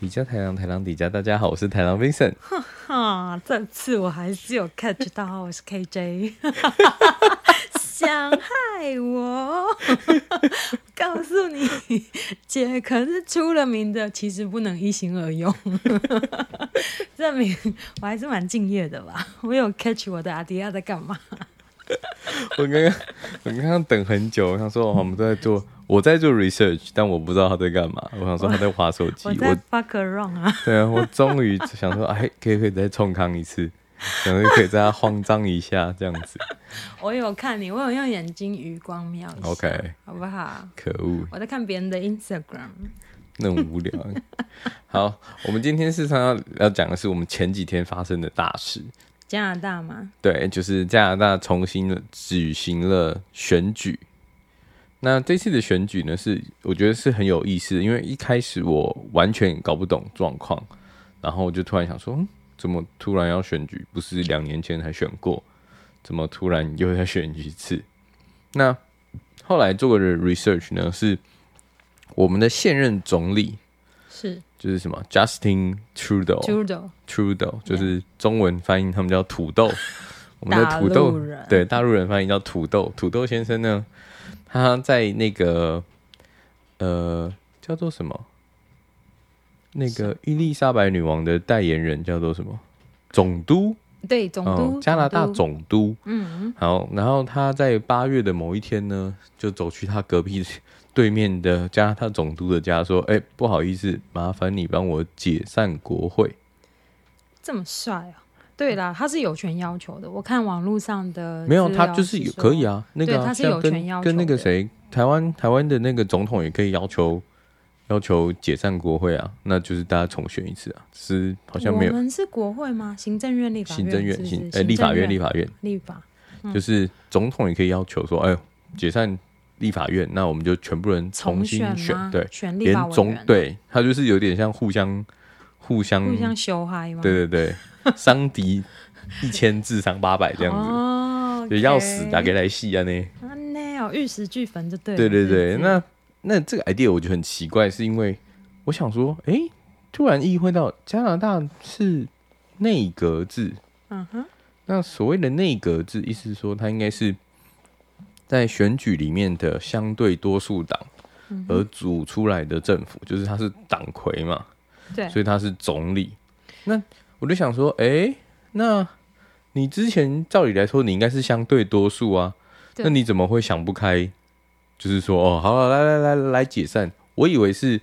底加台郎，台郎底加，大家好，我是台郎 Vincent。哈哈，这次我还是有 catch 到，我是 KJ。想害我？告诉你，姐可是出了名的，其实不能一心二用。证明我还是蛮敬业的吧？我有 catch 我的阿迪亚在干嘛？我刚刚我刚刚等很久，我想说我们都在做。我在做 research，但我不知道他在干嘛。我想说他在划手机。我在 fuck around 啊。对啊，我终于想说，哎，可以可以再冲康一次，想说可以再慌张一下这样子。我有看你，我有用眼睛余光瞄一下。OK，好不好？可恶！我在看别人的 Instagram。那么无聊。好，我们今天事实上要要讲的是我们前几天发生的大事。加拿大吗？对，就是加拿大重新举行了选举。那这次的选举呢，是我觉得是很有意思的，因为一开始我完全搞不懂状况，然后我就突然想说，嗯，怎么突然要选举？不是两年前才选过，怎么突然又要选一次？那后来做的 research 呢，是我们的现任总理是就是什么 Justin Trudeau，Trudeau Trudeau 就是中文翻译他们叫土豆，我们的土豆对大陆人翻译叫土豆，土豆先生呢。他在那个呃叫做什么？那个伊丽莎白女王的代言人叫做什么？总督？对，总督，哦、加拿大总督。嗯，好，然后他在八月的某一天呢，就走去他隔壁对面的加拿大总督的家，说：“哎、欸，不好意思，麻烦你帮我解散国会。”这么帅啊！对啦，他是有权要求的。我看网络上的没有，他就是有可以啊。那个、啊、他是有权要求跟，跟那个谁，台湾台湾的那个总统也可以要求要求解散国会啊。那就是大家重选一次啊。是好像没有。我们是国会吗？行政院、立法院、行政院、行哎，立法院、立法院、立法，嗯、就是总统也可以要求说，哎呦，解散立法院，那我们就全部人重新选，选对，选立法委员、啊、连总对他就是有点像互相互相互相修嗨吗？对对对，伤敌。一千自伤八百这样子，就、oh, okay. 要死打给来戏啊呢？啊那哦，玉石俱焚就对。对对对，那那这个 idea 我觉得很奇怪，是因为我想说，哎、欸，突然意会到加拿大是内阁制。嗯哼。那所谓的内阁制，意思是说它应该是在选举里面的相对多数党而组出来的政府，就是它是党魁嘛。对。所以他是总理。那我就想说，哎、欸，那。你之前照理来说，你应该是相对多数啊，那你怎么会想不开？就是说，哦，好了，来来来来解散。我以为是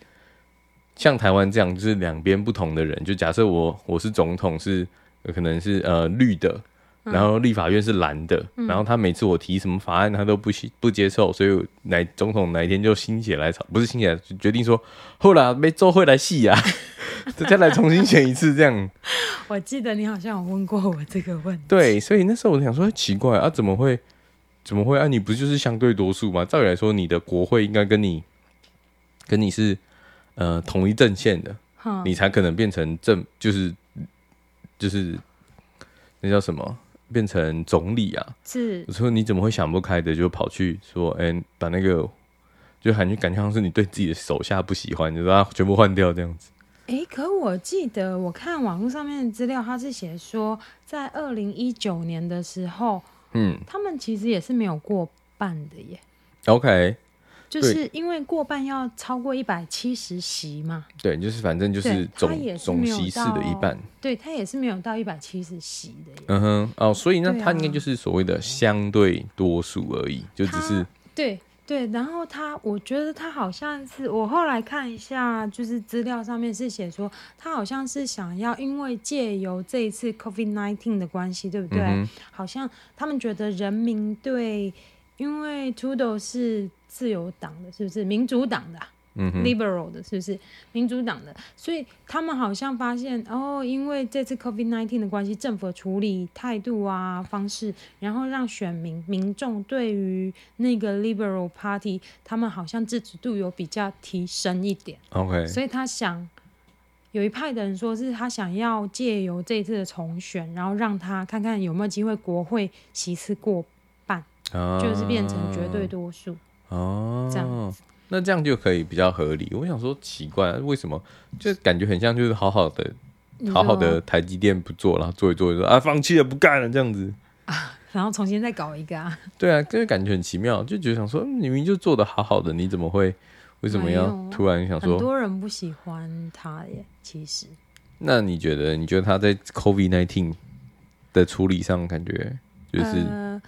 像台湾这样，就是两边不同的人。就假设我我是总统是，是可能是呃绿的，然后立法院是蓝的，嗯、然后他每次我提什么法案，他都不不接受，所以哪总统哪一天就心血来潮，不是心血决定说，后来没做会来戏呀。再来重新选一次，这样。我记得你好像有问过我这个问题。对，所以那时候我想说，奇怪啊，怎么会？怎么会啊？你不就是相对多数吗？照理来说，你的国会应该跟你跟你是呃同一阵线的，嗯、你才可能变成正，就是就是那叫什么，变成总理啊？是。我说你怎么会想不开的，就跑去说，哎、欸，把那个就感觉感觉像是你对自己的手下不喜欢，就说啊，全部换掉这样子。哎，可我记得我看网络上面的资料，他是写说，在二零一九年的时候，嗯，他们其实也是没有过半的耶。OK，就是因为过半要超过一百七十席嘛。对，就是反正就是总总席次的一半。对，他也是没有到一百七十席的耶。嗯哼，哦，所以那他应该就是所谓的相对多数而已，就只是对。对，然后他，我觉得他好像是我后来看一下，就是资料上面是写说，他好像是想要，因为借由这一次 COVID-19 的关系，对不对？嗯、好像他们觉得人民对，因为 Trudeau 是自由党的，是不是民主党的？嗯，liberal 的是不是民主党的？所以他们好像发现哦，因为这次 COVID nineteen 的关系，政府的处理态度啊方式，然后让选民民众对于那个 liberal party，他们好像支持度有比较提升一点。OK，所以他想有一派的人说是他想要借由这次的重选，然后让他看看有没有机会国会席次过半，啊、就是变成绝对多数哦，这样子。那这样就可以比较合理。我想说奇怪，为什么就感觉很像就是好好的好好的台积电不做，然后做一做就说啊放弃了不干了这样子啊，然后重新再搞一个啊？对啊，就感觉很奇妙，就觉得想说你明明就做的好好的，你怎么会为什么要突然想说？很多人不喜欢他耶，其实。那你觉得？你觉得他在 COVID nineteen 的处理上，感觉就是？呃，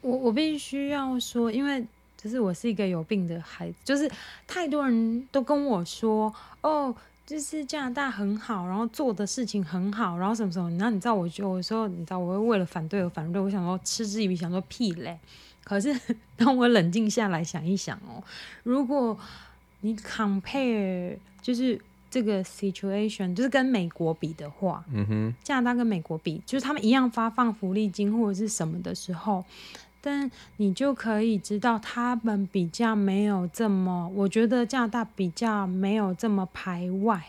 我我必须要说，因为就是我是一个有病的孩子，就是太多人都跟我说，哦，就是加拿大很好，然后做的事情很好，然后什么什么。然后你知道，我就有时候你知道，我会为了反对而反对。我想说，嗤之以鼻，想说屁嘞。可是当我冷静下来想一想哦，如果你 compare 就是。这个 situation 就是跟美国比的话，嗯哼，加拿大跟美国比，就是他们一样发放福利金或者是什么的时候，但你就可以知道他们比较没有这么，我觉得加拿大比较没有这么排外。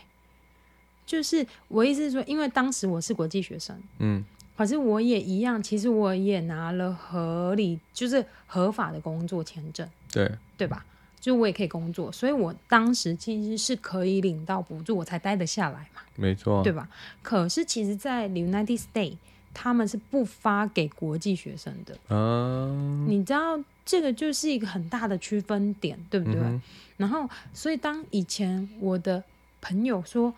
就是我意思是说，因为当时我是国际学生，嗯，可是我也一样，其实我也拿了合理，就是合法的工作签证，对，对吧？就我也可以工作，所以我当时其实是可以领到补助，我才待得下来嘛。没错，对吧？可是其实，在 United States，他们是不发给国际学生的。嗯，你知道这个就是一个很大的区分点，对不对？嗯、然后，所以当以前我的朋友说。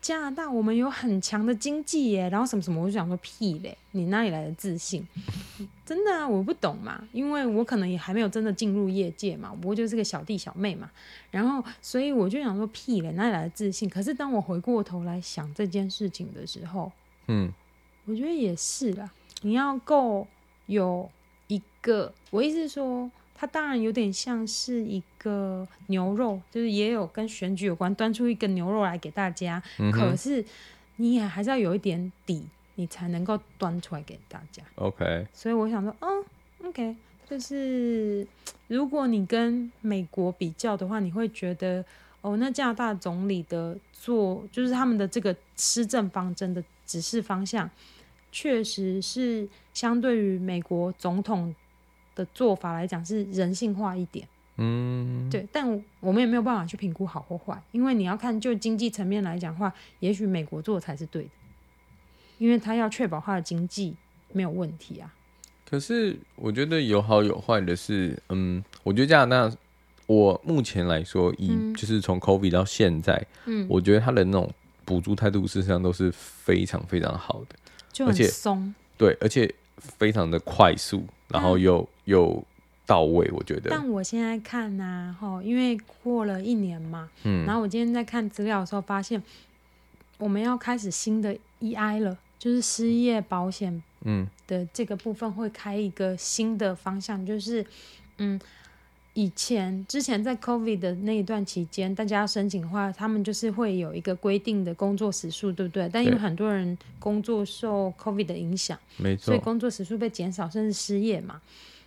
加拿大，我们有很强的经济耶，然后什么什么，我就想说屁嘞，你哪里来的自信？真的啊，我不懂嘛，因为我可能也还没有真的进入业界嘛，不过就是个小弟小妹嘛，然后所以我就想说屁嘞，哪里来的自信？可是当我回过头来想这件事情的时候，嗯，我觉得也是啦，你要够有一个，我意思是说。它当然有点像是一个牛肉，就是也有跟选举有关，端出一个牛肉来给大家。嗯、可是你也还是要有一点底，你才能够端出来给大家。OK。所以我想说，嗯，OK，就是如果你跟美国比较的话，你会觉得，哦，那加拿大总理的做，就是他们的这个施政方针的指示方向，确实是相对于美国总统。的做法来讲是人性化一点，嗯，对，但我们也没有办法去评估好或坏，因为你要看就经济层面来讲的话，也许美国做才是对的，因为他要确保他的经济没有问题啊。可是我觉得有好有坏的是，嗯，我觉得加拿大，我目前来说，以就是从 COVID 到现在，嗯，我觉得他的那种补助态度事实上都是非常非常好的，就很松，对，而且非常的快速。然后又又到位，我觉得。但我现在看呢，哈，因为过了一年嘛，嗯，然后我今天在看资料的时候发现，我们要开始新的 EI 了，就是失业保险，嗯，的这个部分会开一个新的方向，就是，嗯。以前之前在 COVID 的那一段期间，大家要申请的话，他们就是会有一个规定的工作时数，对不对？但因为很多人工作受 COVID 的影响，没错，所以工作时数被减少，甚至失业嘛，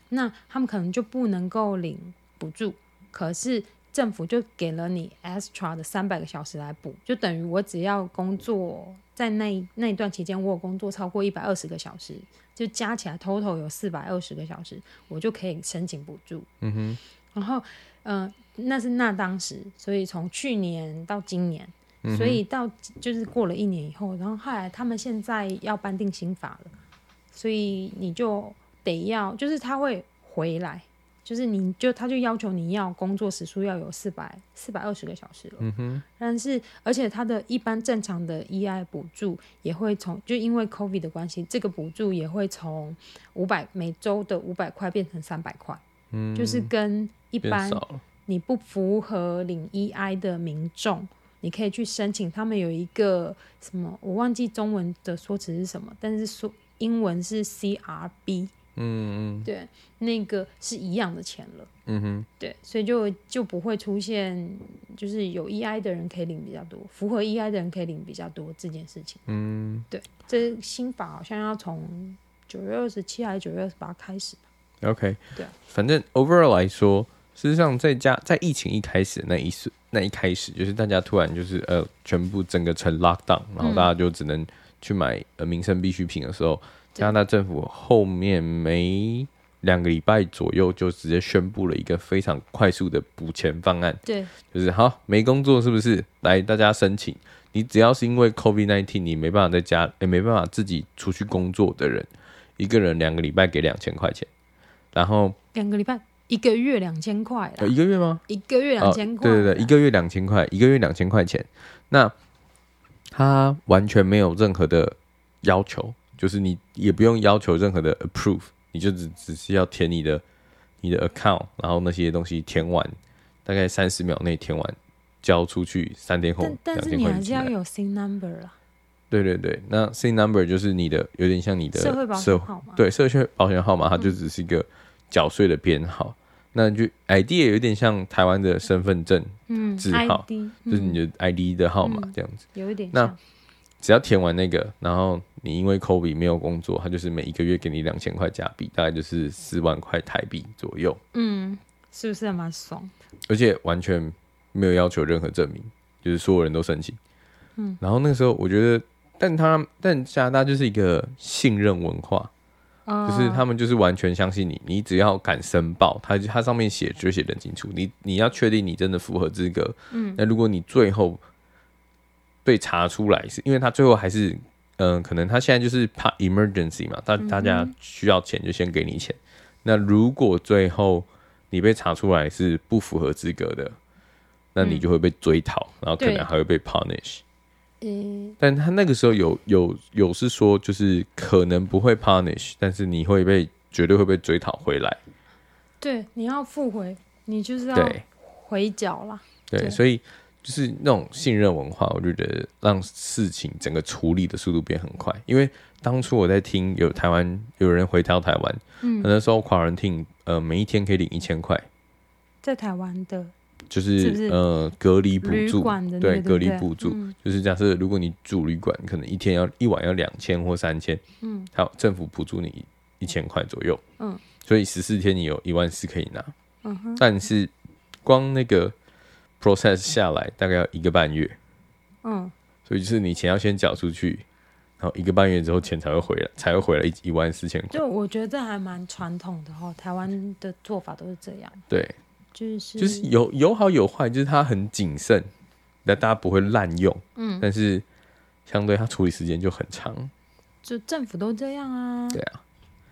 那他们可能就不能够领补助。可是政府就给了你 extra 的三百个小时来补，就等于我只要工作在那那一段期间，我有工作超过一百二十个小时，就加起来 total 有四百二十个小时，我就可以申请补助。嗯哼。然后，嗯、呃，那是那当时，所以从去年到今年，嗯、所以到就是过了一年以后，然后后来他们现在要颁定新法了，所以你就得要，就是他会回来，就是你就他就要求你要工作时数要有四百四百二十个小时了。嗯哼。但是而且他的一般正常的 EI 补助也会从，就因为 COVID 的关系，这个补助也会从五百每周的五百块变成三百块。嗯，就是跟。一般你不符合领 EI 的民众，你可以去申请。他们有一个什么，我忘记中文的说辞是什么，但是说英文是 CRB。嗯嗯，对，那个是一样的钱了。嗯哼，对，所以就就不会出现，就是有 EI 的人可以领比较多，符合 EI 的人可以领比较多这件事情。嗯，对，这新法好像要从九月二十七还是九月二十八开始吧？OK，对，反正 overall 来说。事实上，在家在疫情一开始那一时那一开始，就是大家突然就是呃，全部整个成 lockdown，然后大家就只能去买呃民生必需品的时候，加拿大政府后面没两个礼拜左右就直接宣布了一个非常快速的补钱方案。对，就是好没工作是不是？来，大家申请。你只要是因为 COVID-19，你没办法在家，也没办法自己出去工作的人，一个人两个礼拜给两千块钱，然后两个礼拜一个月两千块，一个月吗？一个月两千块，对对对，一个月两千块，一个月两千块钱。那他完全没有任何的要求，就是你也不用要求任何的 approve，你就只只是要填你的你的 account，然后那些东西填完，大概三十秒内填完，交出去，三天后。但是你还是要有 SIN number 啦。对对对，那 SIN number 就是你的，有点像你的社会保险号码。对，社会保险号码，它就只是一个缴税的编号。嗯、那就 ID 也有点像台湾的身份证字号，嗯、就是你的 ID 的号码这样子。嗯、有一点。那只要填完那个，然后你因为 COVID 没有工作，他就是每一个月给你两千块加币，大概就是四万块台币左右。嗯，是不是还蛮爽？而且完全没有要求任何证明，就是所有人都申请。嗯，然后那个时候我觉得。但他但加拿大就是一个信任文化，哦、就是他们就是完全相信你，你只要敢申报，他他上面写就写得很清楚，你你要确定你真的符合资格，嗯，那如果你最后被查出来，是因为他最后还是嗯、呃，可能他现在就是怕 emergency 嘛，大大家需要钱就先给你钱，嗯、那如果最后你被查出来是不符合资格的，那你就会被追讨，嗯、然后可能还会被 punish。但他那个时候有有有是说，就是可能不会 punish，但是你会被绝对会被追讨回来。对，你要付回，你就是要回缴啦。对，对，所以就是那种信任文化，我就觉得让事情整个处理的速度变很快。因为当初我在听有台湾有人回到台湾，嗯，那时候 quarantine，呃，每一天可以领一千块，在台湾的。就是，呃隔离补助，对，隔离补助，嗯、就是假设如果你住旅馆，可能一天要一晚要两千或三千，嗯，好，政府补助你一千块左右，嗯，所以十四天你有一万四可以拿，嗯哼，但是光那个 process 下来大概要一个半月，嗯，所以就是你钱要先缴出去，然后一个半月之后钱才会回来，才会回来一一万四千块。就我觉得这还蛮传统的哈，台湾的做法都是这样，对。就是就是有有好有坏，就是它很谨慎，但大家不会滥用。嗯，但是相对它处理时间就很长。就政府都这样啊。对啊，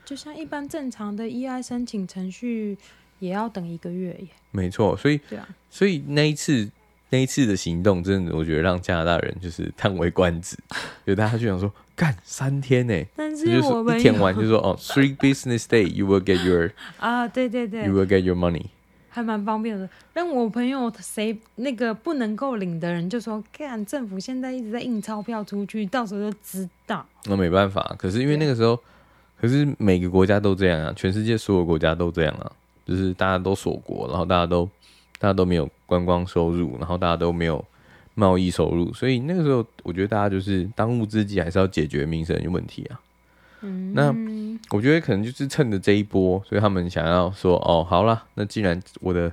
就像一般正常的 EI 申请程序，也要等一个月耶。没错，所以对啊，所以那一次那一次的行动，真的我觉得让加拿大人就是叹为观止，就大家就想说，干三天呢？但是我们一天完就说哦，three business day you will get your 啊，对对对，you will get your money。还蛮方便的，但我朋友谁那个不能够领的人就说，看政府现在一直在印钞票出去，到时候就知道。那没办法，可是因为那个时候，可是每个国家都这样啊，全世界所有国家都这样啊，就是大家都锁国，然后大家都大家都没有观光收入，然后大家都没有贸易收入，所以那个时候我觉得大家就是当务之急还是要解决民生的问题啊。嗯，那我觉得可能就是趁着这一波，所以他们想要说，哦，好了，那既然我的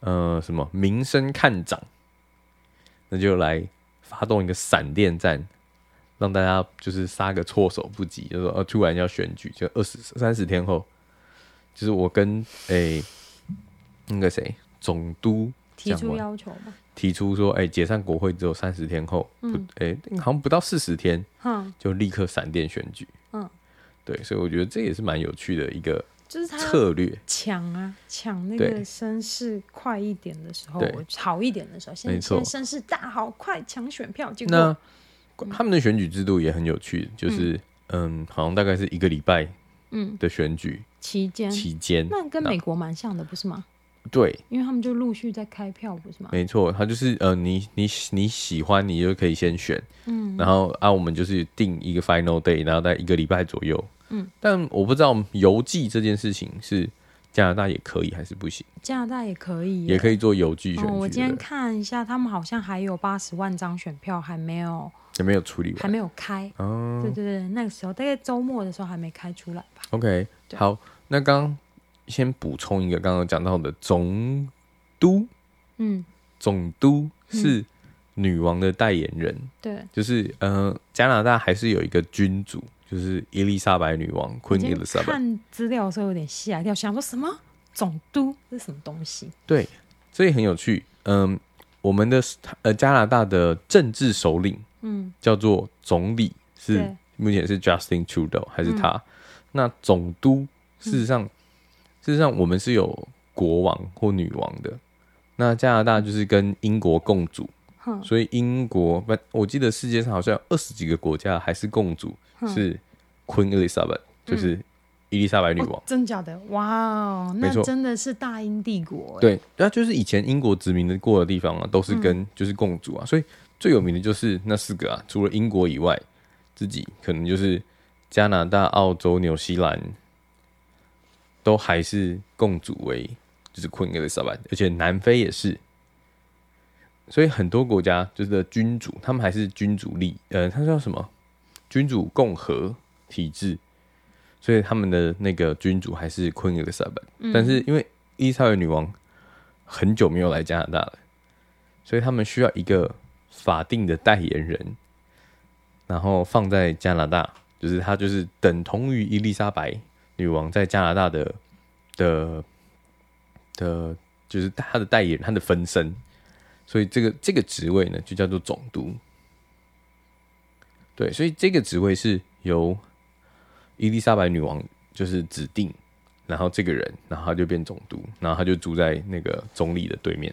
呃什么名声看涨，那就来发动一个闪电战，让大家就是杀个措手不及，就是说，呃，突然要选举，就二十三十天后，就是我跟诶、欸、那个谁总督提出要求嘛？提出说，哎、欸，解散国会只有三十天后，不，哎、欸，好像不到四十天，嗯，就立刻闪电选举，嗯，对，所以我觉得这也是蛮有趣的一个，就是策略。抢啊，抢那个声势快一点的时候，好一点的时候，先先声势大好，快抢选票。结果那他们的选举制度也很有趣，就是嗯，嗯，好像大概是一个礼拜，嗯。的选举期间期间，那跟美国蛮像的，不是吗？对，因为他们就陆续在开票，不是吗？没错，他就是呃，你你你喜欢，你就可以先选，嗯，然后啊，我们就是定一个 final day，然后在一个礼拜左右，嗯，但我不知道邮寄这件事情是加拿大也可以还是不行？加拿大也可以，也可以做邮寄选举。哦，我今天看一下，他们好像还有八十万张选票还没有，还没有处理完，还没有开。哦，对对对，那个时候大概周末的时候还没开出来吧？OK，好，那刚。先补充一个刚刚讲到的总督，嗯，总督是女王的代言人，对，就是呃，加拿大还是有一个君主，就是伊丽莎白女王 Queen Elizabeth。看资料的时候有点吓一跳，想说什么？总督？是什么东西？对，所以很有趣。嗯，我们的呃加拿大的政治首领，嗯，叫做总理，是目前是 Justin Trudeau 还是他？嗯、那总督事实上，嗯、事实上我们是有国王或女王的。那加拿大就是跟英国共主。所以英国不，我记得世界上好像有二十几个国家还是共主是 Queen Elizabeth，就是伊丽莎白女王。真假的？哇哦，那真的是大英帝国。对，那就是以前英国殖民的过的地方啊，都是跟就是共主啊。所以最有名的就是那四个啊，除了英国以外，自己可能就是加拿大、澳洲、纽西兰，都还是共主为就是 Queen Elizabeth，而且南非也是。所以很多国家就是的君主，他们还是君主立，呃，他叫什么？君主共和体制。所以他们的那个君主还是 Queen Elizabeth，嗯。但是因为伊丽莎白女王很久没有来加拿大了，所以他们需要一个法定的代言人，然后放在加拿大，就是他就是等同于伊丽莎白女王在加拿大的的的，就是她的代言人，他的分身。所以这个这个职位呢，就叫做总督。对，所以这个职位是由伊丽莎白女王就是指定，然后这个人，然后他就变总督，然后他就住在那个总理的对面，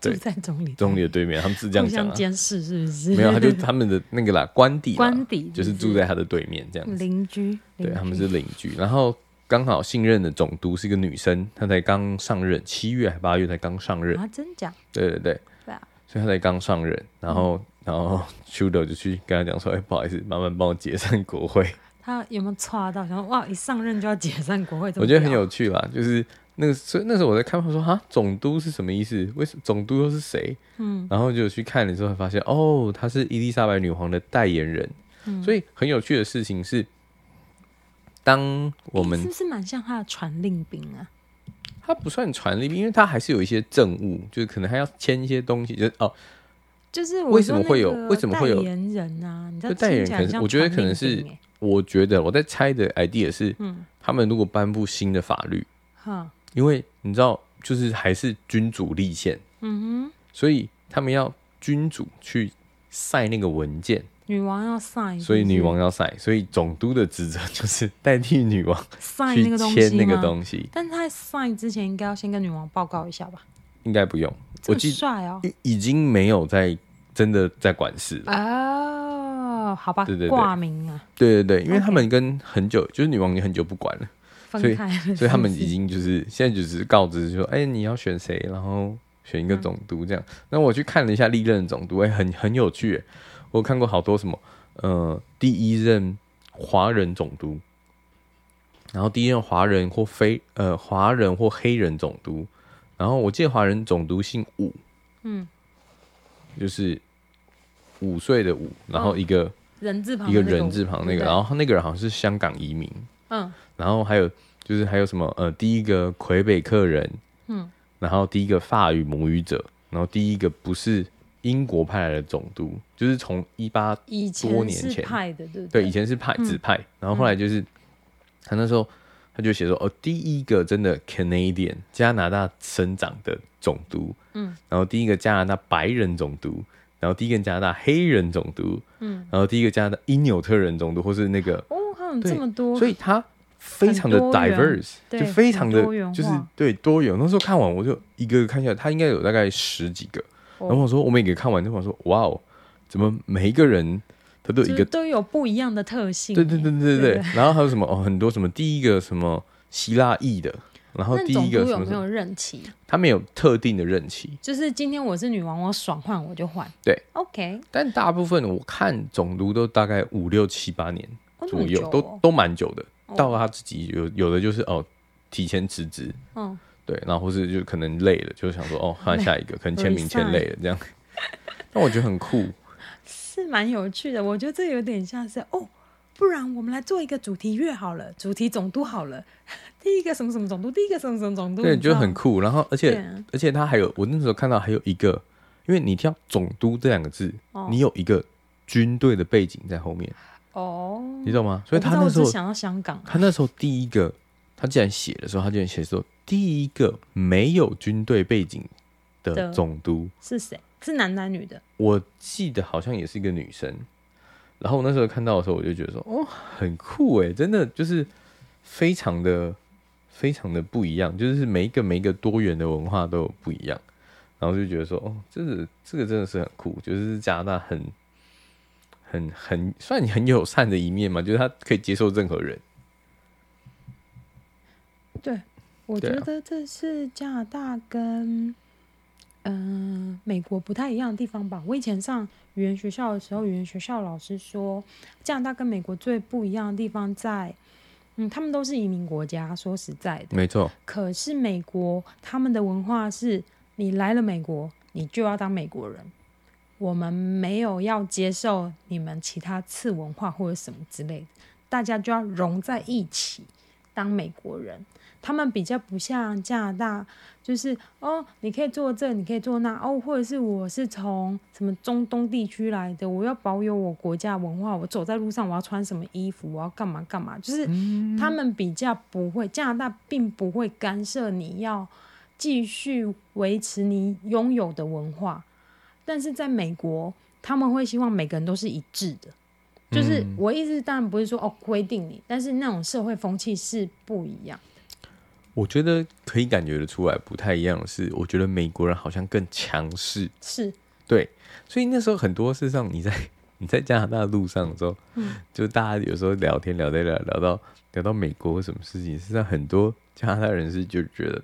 住在总理的对面，他们是这样讲啊，监视是不是？没有，他就他们的那个啦，官邸，官邸就是住在他的对面，这样子邻居，对，他们是邻居，然后。刚好信任的总督是一个女生，她才刚上任，七月还八月才刚上任啊？真假？对对对，对啊，所以她才刚上任，然后、嗯、然后 Trudeau 就去跟他讲说：“哎、欸，不好意思，麻烦帮我解散国会。”他有没有 抓到？想说哇，一上任就要解散国会？我觉得很有趣啦，就是那个，所以那时候我在看，我说哈，总督是什么意思？为什么总督又是谁？嗯，然后就去看的时候，发现哦，他是伊丽莎白女皇的代言人。嗯，所以很有趣的事情是。当我们、欸、是不是蛮像他的传令兵啊？他不算传令兵，因为他还是有一些政务，就是可能还要签一些东西。就是哦，就是为什么会有为什么会有代言人啊？你知道代言人可能我觉得可能是，我觉得我在猜的 idea 是，嗯，他们如果颁布新的法律，哈、嗯，因为你知道，就是还是君主立宪，嗯哼，所以他们要君主去晒那个文件。女王要 sign，所以女王要 sign，所以总督的职责就是代替女王 sign 那个东西，签那个东西。但是他 sign 之前应该要先跟女王报告一下吧？应该不用。我记帅哦！已经没有在真的在管事了哦。好吧，对对对，挂名啊，对对对，因为他们跟很久就是女王已经很久不管了，所以所以他们已经就是现在就是告知说，哎，你要选谁，然后选一个总督这样。那我去看了一下历任总督，哎，很很有趣。我看过好多什么，呃，第一任华人总督，然后第一任华人或非呃华人或黑人总督，然后我记得华人总督姓武，嗯，就是五岁的武，然后一个、哦、人字旁一个人字旁那个，然后那个人好像是香港移民，嗯，然后还有就是还有什么呃第一个魁北克人，嗯，然后第一个法语母语者，然后第一个不是。英国派来的总督，就是从一八多年前。派的，对对，对，以前是派指派，嗯，然后后来就是他那时候他就写说，哦，第一个真的 Canadian 加拿大生长的总督，嗯，然后第一个加拿大白人总督，然后第一个加拿大黑人总督，嗯，然后第一个加拿大因纽特人总督，或是那个哦，还有这么多，所以他非常的 diverse，就非常的就是对多元。那时候看完我就一个个看下来，他应该有大概十几个。然后我说，我们也给看完之后我说，哇哦，怎么每一个人他都有一个都有不一样的特性？对对对对对对。然后还有什么哦，很多什么第一个什么希腊裔的，然后第一个有没有任期？他没有特定的任期，就是今天我是女王，我爽换我就换。对，OK。但大部分我看总督都大概五六七八年左右，都都蛮久的。到了他自己有有的就是哦，提前辞职。嗯。对，然后或是就可能累了，就想说哦，换下一个，可能签名签累了这样。那我觉得很酷，是蛮有趣的。我觉得这有点像是哦，不然我们来做一个主题乐好了，主题总督好了。第一个什么什么总督，第一个什么什么总督，对，觉得很酷。然后而且、啊、而且他还有，我那时候看到还有一个，因为你听总督这两个字、哦，你有一个军队的背景在后面。哦，你懂吗？所以他那时候想到香港，他那时候第一个，他既然写的时候，他竟然写说第一个没有军队背景的总督是谁？是男男女的？我记得好像也是一个女生。然后我那时候看到的时候，我就觉得说，哦，很酷诶，真的就是非常的非常的不一样，就是每一个每一个多元的文化都有不一样。然后就觉得说，哦，这个这个真的是很酷，就是加拿大很很很算很友善的一面嘛，就是他可以接受任何人。对，我觉得这是加拿大跟。嗯、呃，美国不太一样的地方吧。我以前上语言学校的时候，语言学校老师说，加拿大跟美国最不一样的地方在，嗯，他们都是移民国家。说实在的，没错。可是美国他们的文化是，你来了美国，你就要当美国人。我们没有要接受你们其他次文化或者什么之类的，大家就要融在一起当美国人。他们比较不像加拿大，就是哦，你可以做这，你可以做那哦，或者是我是从什么中东地区来的，我要保有我国家文化，我走在路上我要穿什么衣服，我要干嘛干嘛，就是他们比较不会，加拿大并不会干涉你要继续维持你拥有的文化，但是在美国，他们会希望每个人都是一致的，就是我意思当然不是说哦规定你，但是那种社会风气是不一样。我觉得可以感觉得出来不太一样的是，我觉得美国人好像更强势，是。对，所以那时候很多事上你在 你在加拿大路上的时候，嗯，就大家有时候聊天聊在聊聊到聊到美国什么事情，实际上很多加拿大人是就觉得，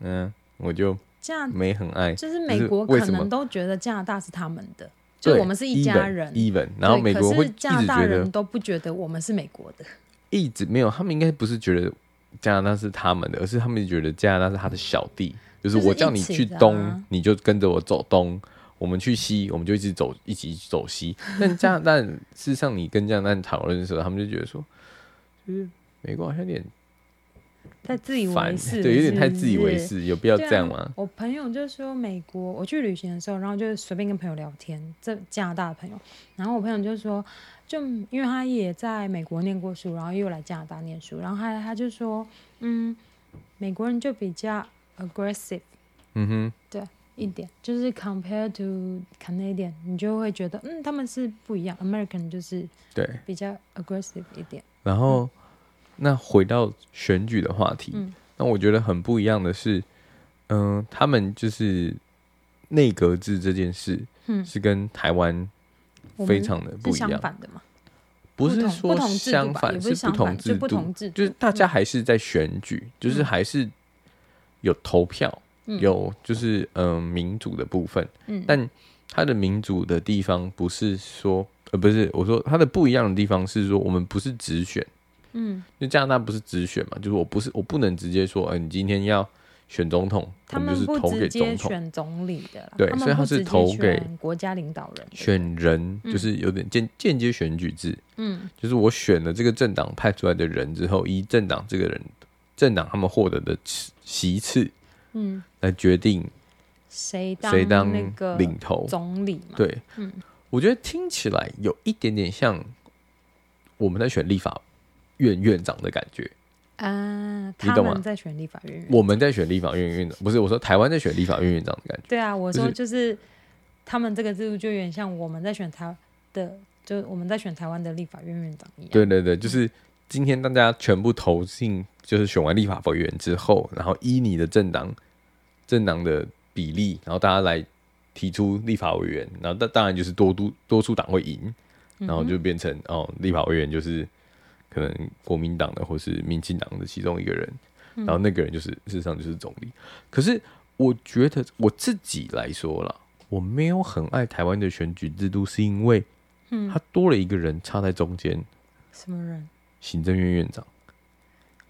嗯，我就这样没很爱，就是美国可能都觉得加拿大是他们的，就我们是一家人，even，然后美国会加拿大人都不觉得我们是美国的，一直没有，他们应该不是觉得。加拿大是他们的，而是他们觉得加拿大是他的小弟，就是我叫你去东，啊、你就跟着我走东；我们去西，我们就一直走，一起走西。但加拿大事实上，你跟加拿大讨论的时候，他们就觉得说，就是美国好像有点太自以为是，对，有点太自以为是，有必要这样吗？啊、我朋友就说，美国我去旅行的时候，然后就随便跟朋友聊天，这加拿大的朋友，然后我朋友就说。就因为他也在美国念过书，然后又来加拿大念书，然后他他就说，嗯，美国人就比较 aggressive，嗯哼，对，一点就是 compared to Canadian，你就会觉得，嗯，他们是不一样，American 就是对比较 aggressive 一点。然后，嗯、那回到选举的话题，嗯、那我觉得很不一样的是，嗯、呃，他们就是内阁制这件事，嗯，是跟台湾。非常的不一样，不是说相反，是不同制度，就是大家还是在选举，就是还是有投票，有就是嗯民主的部分，但它的民主的地方不是说呃不是我说它的不一样的地方是说我们不是直选，嗯，就加拿大不是直选嘛，就是我不是我不能直接说，哎，你今天要。选总统，他们就是投给总统。选总理的，对，所以他是投给国家领导人。选人就是有点间间接选举制，嗯，就是我选了这个政党派出来的人之后，依政党这个人政党他们获得的席次，嗯，来决定谁谁当那个领头总理。对，嗯，我觉得听起来有一点点像我们在选立法院院长的感觉。啊，他们在选立法院院，我们在选立法院院长，不是我说台湾在选立法院院长的感觉。对啊，我说就是他们这个制度就有点像我们在选台的，就我们在选台湾的立法院院长一样。对对对，就是今天大家全部投进，就是选完立法委员之后，然后依你的政党政党的比例，然后大家来提出立法委员，然后当当然就是多多多数党会赢，然后就变成、嗯、哦，立法委员就是。可能国民党的或是民进党的其中一个人，然后那个人就是事实上就是总理。可是我觉得我自己来说啦，我没有很爱台湾的选举制度，是因为嗯，他多了一个人插在中间。什么人？行政院院长。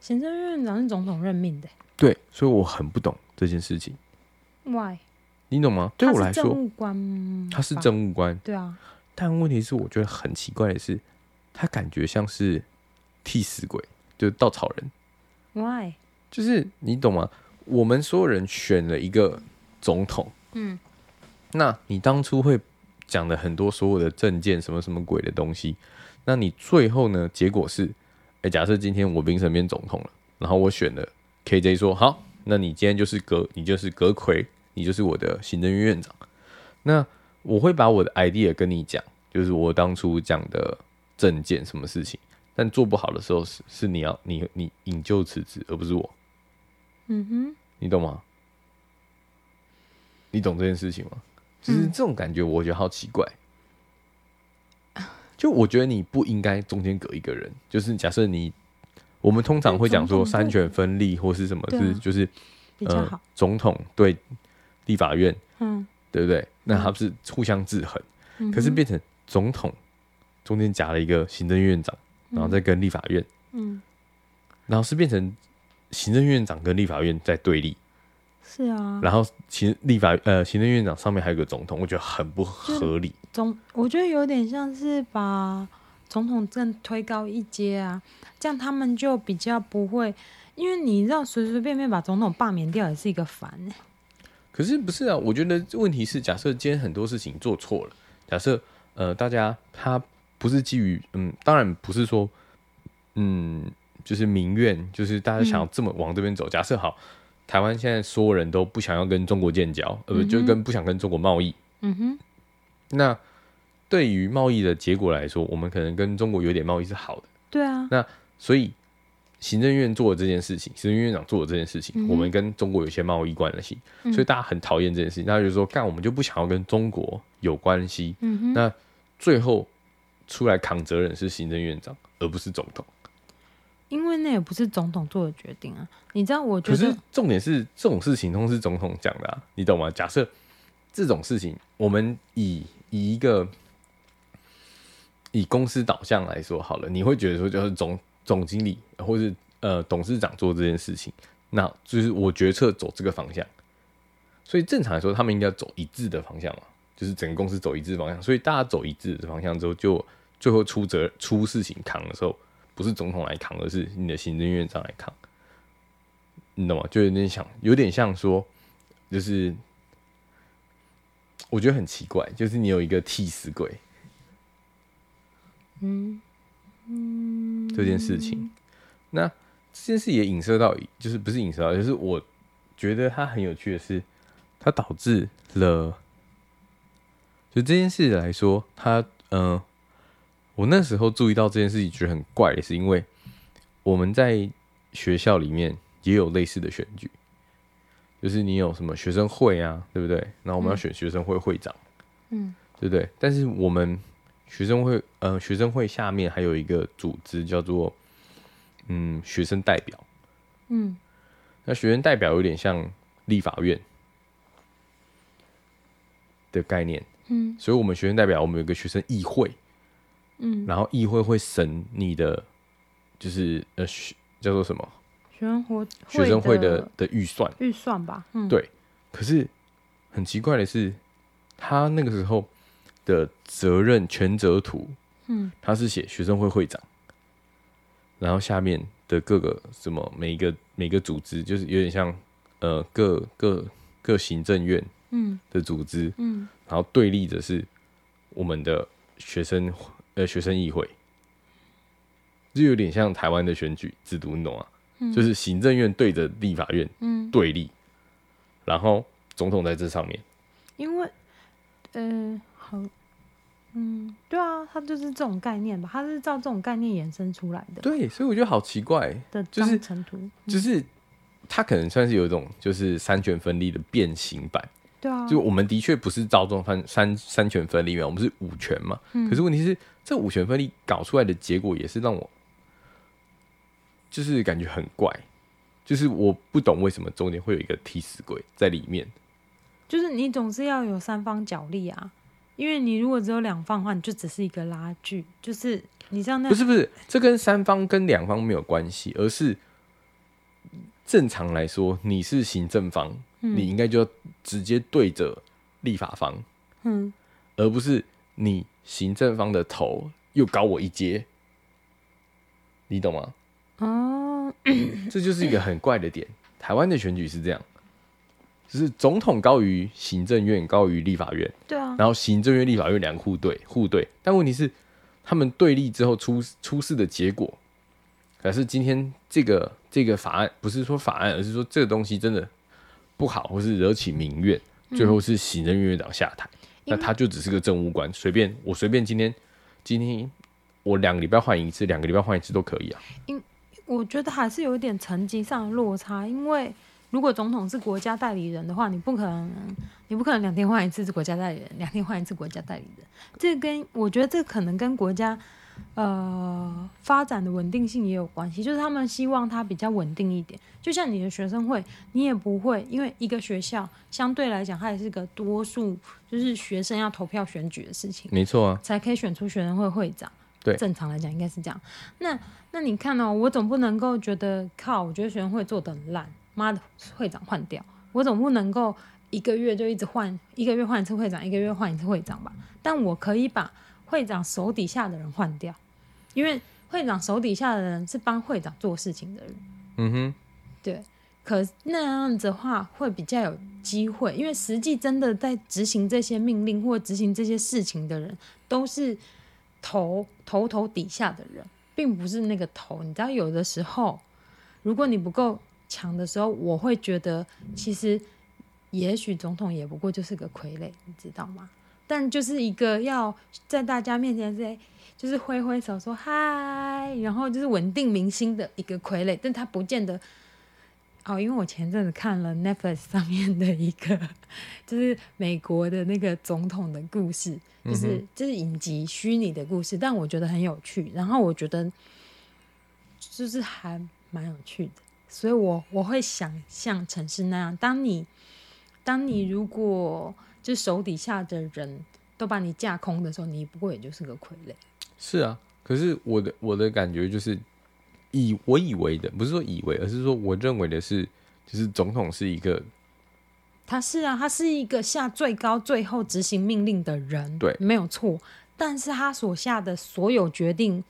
行政院院长是总统任命的。对，所以我很不懂这件事情。Why？你懂吗？对我来说，政务官。他是政务官。对啊。但问题是，我觉得很奇怪的是，他感觉像是。替死鬼就是稻草人，Why？就是你懂吗？我们所有人选了一个总统，嗯，那你当初会讲讲了很多所有的证件什么什么鬼的东西，那你最后呢？结果是，哎，假设今天我变成变总统了，然后我选了 KJ 说好，那你今天就是阁，你就是阁魁，你就是我的行政院院长。那我会把我的 idea 跟你讲，就是我当初讲的证件什么事情，但做不好的时候是是你要你你引咎辞职，而不是我。嗯哼，你懂吗？你懂这件事情吗？就是这种感觉，我觉得好奇怪。就我觉得你不应该中间隔一个人。就是假设你，我们通常会讲说三权分立或是什么，是就是呃总统对立法院，嗯，对不对？那他不是互相制衡，可是变成总统中间夹了一个行政院长，然后再跟立法院，嗯，然后是变成行政院长跟立法院在对立。是啊，然后行立法呃行政院长上面还有个总统，我觉得很不合理。总我觉得有点像是把总统更推高一阶啊，这样他们就比较不会，因为你知道随随便便把总统罢免掉也是一个烦呢。可是不是啊？我觉得问题是，假设今天很多事情做错了，假设呃大家他不是基于嗯，当然不是说嗯就是民怨，就是大家想要这么往这边走。嗯、假设好。台湾现在所有人都不想要跟中国建交，呃，不就跟不想跟中国贸易。嗯哼。那对于贸易的结果来说，我们可能跟中国有点贸易是好的。对啊。那所以行政院做的这件事情，行政院长做的这件事情，嗯、我们跟中国有些贸易关系，嗯、所以大家很讨厌这件事情。那就是说，干我们就不想要跟中国有关系。嗯哼。那最后出来扛责任是行政院长，而不是总统。因为那也不是总统做的决定啊，你知道？我觉得，可是重点是这种事情都是总统讲的啊，你懂吗？假设这种事情，我们以以一个以公司导向来说好了，你会觉得说，就是总总经理或是呃董事长做这件事情，那就是我决策走这个方向，所以正常来说，他们应该走一致的方向嘛，就是整个公司走一致方向，所以大家走一致的方向之后，就最后出责出事情扛的时候。不是总统来扛，而是你的行政院长来扛，你懂吗？就有点像，有点像说，就是我觉得很奇怪，就是你有一个替死鬼，嗯嗯，这件事情，那这件事也影射到，就是不是影射到，就是我觉得它很有趣的是，它导致了，就这件事来说，他嗯。呃我那时候注意到这件事情，觉得很怪，是因为我们在学校里面也有类似的选举，就是你有什么学生会啊，对不对？然后我们要选学生会会长，嗯，对不对？但是我们学生会，呃，学生会下面还有一个组织叫做，嗯，学生代表，嗯，那学生代表有点像立法院的概念，嗯，所以我们学生代表，我们有个学生议会。嗯，然后议会会审你的，就是呃，叫做什么？学生会学生会的的预算预算吧。嗯，对。可是很奇怪的是，他那个时候的责任权责图，嗯，他是写学生会会长，然后下面的各个什么每一个每一个组织，就是有点像呃各各各行政院嗯的组织嗯，嗯，然后对立的是我们的学生。呃，学生议会就有点像台湾的选举制度，你懂吗？嗯、就是行政院对着立法院对立，嗯、然后总统在这上面。因为，呃，好，嗯，对啊，他就是这种概念吧，他是照这种概念衍生出来的。对，所以我觉得好奇怪的，就是成图，就是他可能算是有一种就是三权分立的变形版。对啊，就我们的确不是照这种三三三权分立嘛，我们是五权嘛。嗯、可是问题是，这五权分立搞出来的结果也是让我，就是感觉很怪，就是我不懂为什么中间会有一个替死鬼在里面。就是你总是要有三方角力啊，因为你如果只有两方的话，你就只是一个拉锯。就是你这样那，不是不是，这跟三方跟两方没有关系，而是正常来说，你是行政方。你应该就直接对着立法方，嗯，而不是你行政方的头又高我一阶，你懂吗？哦，这就是一个很怪的点。台湾的选举是这样，就是总统高于行政院，高于立法院。对啊。然后行政院、立法院两个互对，互对。但问题是，他们对立之后出出事的结果，可是今天这个这个法案不是说法案，而是说这个东西真的不好，或是惹起民怨，最后是行政院院长下台，嗯、那他就只是个政务官，随便我随便今天今天我两个礼拜换一次，两个礼拜换一次都可以啊。因我觉得还是有一点层级上的落差，因为。如果总统是国家代理人的话，你不可能，你不可能两天换一次是国家代理人，两天换一次国家代理人。这跟我觉得这可能跟国家呃发展的稳定性也有关系，就是他们希望它比较稳定一点。就像你的学生会，你也不会因为一个学校相对来讲，它也是个多数，就是学生要投票选举的事情，没错啊，才可以选出学生会会长。对，正常来讲应该是这样。那那你看哦，我总不能够觉得靠，我觉得学生会做的很烂。妈的，会长换掉，我总不能够一个月就一直换，一个月换一次会长，一个月换一次会长吧？但我可以把会长手底下的人换掉，因为会长手底下的人是帮会长做事情的人。嗯哼，对。可那样子的话会比较有机会，因为实际真的在执行这些命令或执行这些事情的人，都是头头头底下的人，并不是那个头。你知道，有的时候如果你不够。强的时候，我会觉得其实也许总统也不过就是个傀儡，你知道吗？但就是一个要在大家面前在就是挥挥手说嗨，然后就是稳定民心的一个傀儡，但他不见得哦。因为我前阵子看了 Netflix 上面的一个 就是美国的那个总统的故事，就是、嗯、就是影集虚拟的故事，但我觉得很有趣，然后我觉得就是还蛮有趣的。所以我，我我会想象成是那样。当你，当你如果就手底下的人都把你架空的时候，你不过也就是个傀儡。是啊，可是我的我的感觉就是，以我以为的，不是说以为，而是说我认为的是，就是总统是一个，他是啊，他是一个下最高最后执行命令的人，对，没有错。但是他所下的所有决定。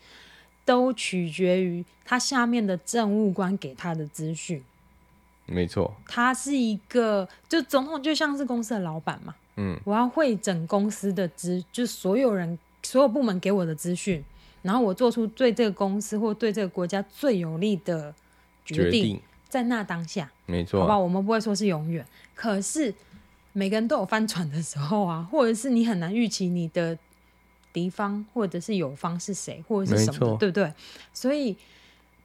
都取决于他下面的政务官给他的资讯。没错，他是一个，就总统就像是公司的老板嘛。嗯，我要会整公司的资，就所有人、所有部门给我的资讯，然后我做出对这个公司或对这个国家最有利的决定，决定在那当下。没错，好吧，我们不会说是永远，可是每个人都有翻船的时候啊，或者是你很难预期你的。敌方或者是友方是谁，或者是什么的，对不对？所以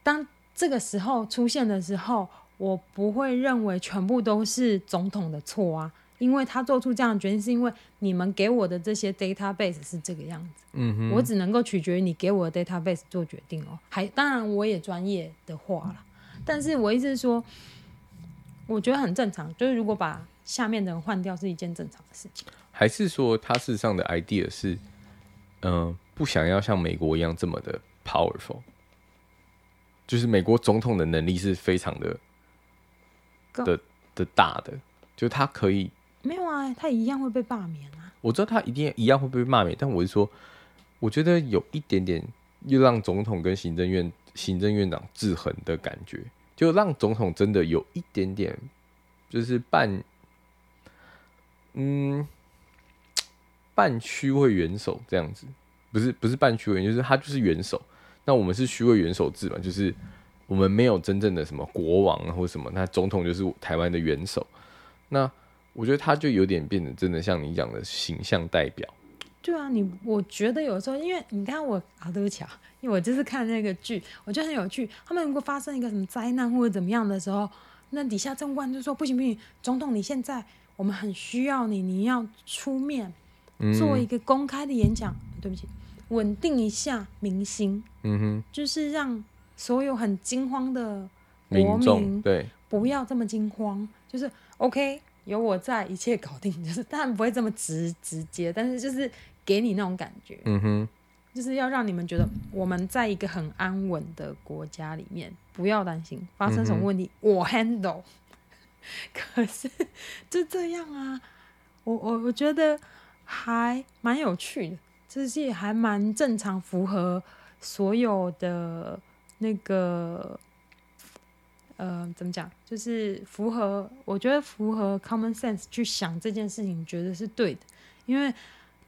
当这个时候出现的时候，我不会认为全部都是总统的错啊，因为他做出这样的决定，是因为你们给我的这些 database 是这个样子。嗯哼，我只能够取决于你给我的 database 做决定哦。还当然我也专业的话了，但是我意思是说，我觉得很正常，就是如果把下面的人换掉是一件正常的事情。还是说他事实上的 idea 是？嗯、呃，不想要像美国一样这么的 powerful，就是美国总统的能力是非常的的的大的，就他可以没有啊，他一样会被罢免啊。我知道他一定一样会被罢免，但我是说，我觉得有一点点又让总统跟行政院行政院长制衡的感觉，就让总统真的有一点点就是半嗯。半虚位元首这样子，不是不是半虚位，就是他就是元首。那我们是虚位元首制嘛，就是我们没有真正的什么国王或什么，那总统就是台湾的元首。那我觉得他就有点变得真的像你讲的形象代表。对啊，你我觉得有时候，因为你看我啊，对不起啊，因为我就是看那个剧，我觉得很有趣。他们如果发生一个什么灾难或者怎么样的时候，那底下政官就说不行不行，总统你现在我们很需要你，你要出面。做一个公开的演讲，对不起，稳定一下民心，嗯哼，就是让所有很惊慌的国民对不要这么惊慌，就是 OK，有我在，一切搞定，就是当然不会这么直直接，但是就是给你那种感觉，嗯哼，就是要让你们觉得我们在一个很安稳的国家里面，不要担心发生什么问题，嗯、我 handle。可是就这样啊，我我我觉得。还蛮有趣的，这些还蛮正常，符合所有的那个呃，怎么讲？就是符合，我觉得符合 common sense 去想这件事情，觉得是对的。因为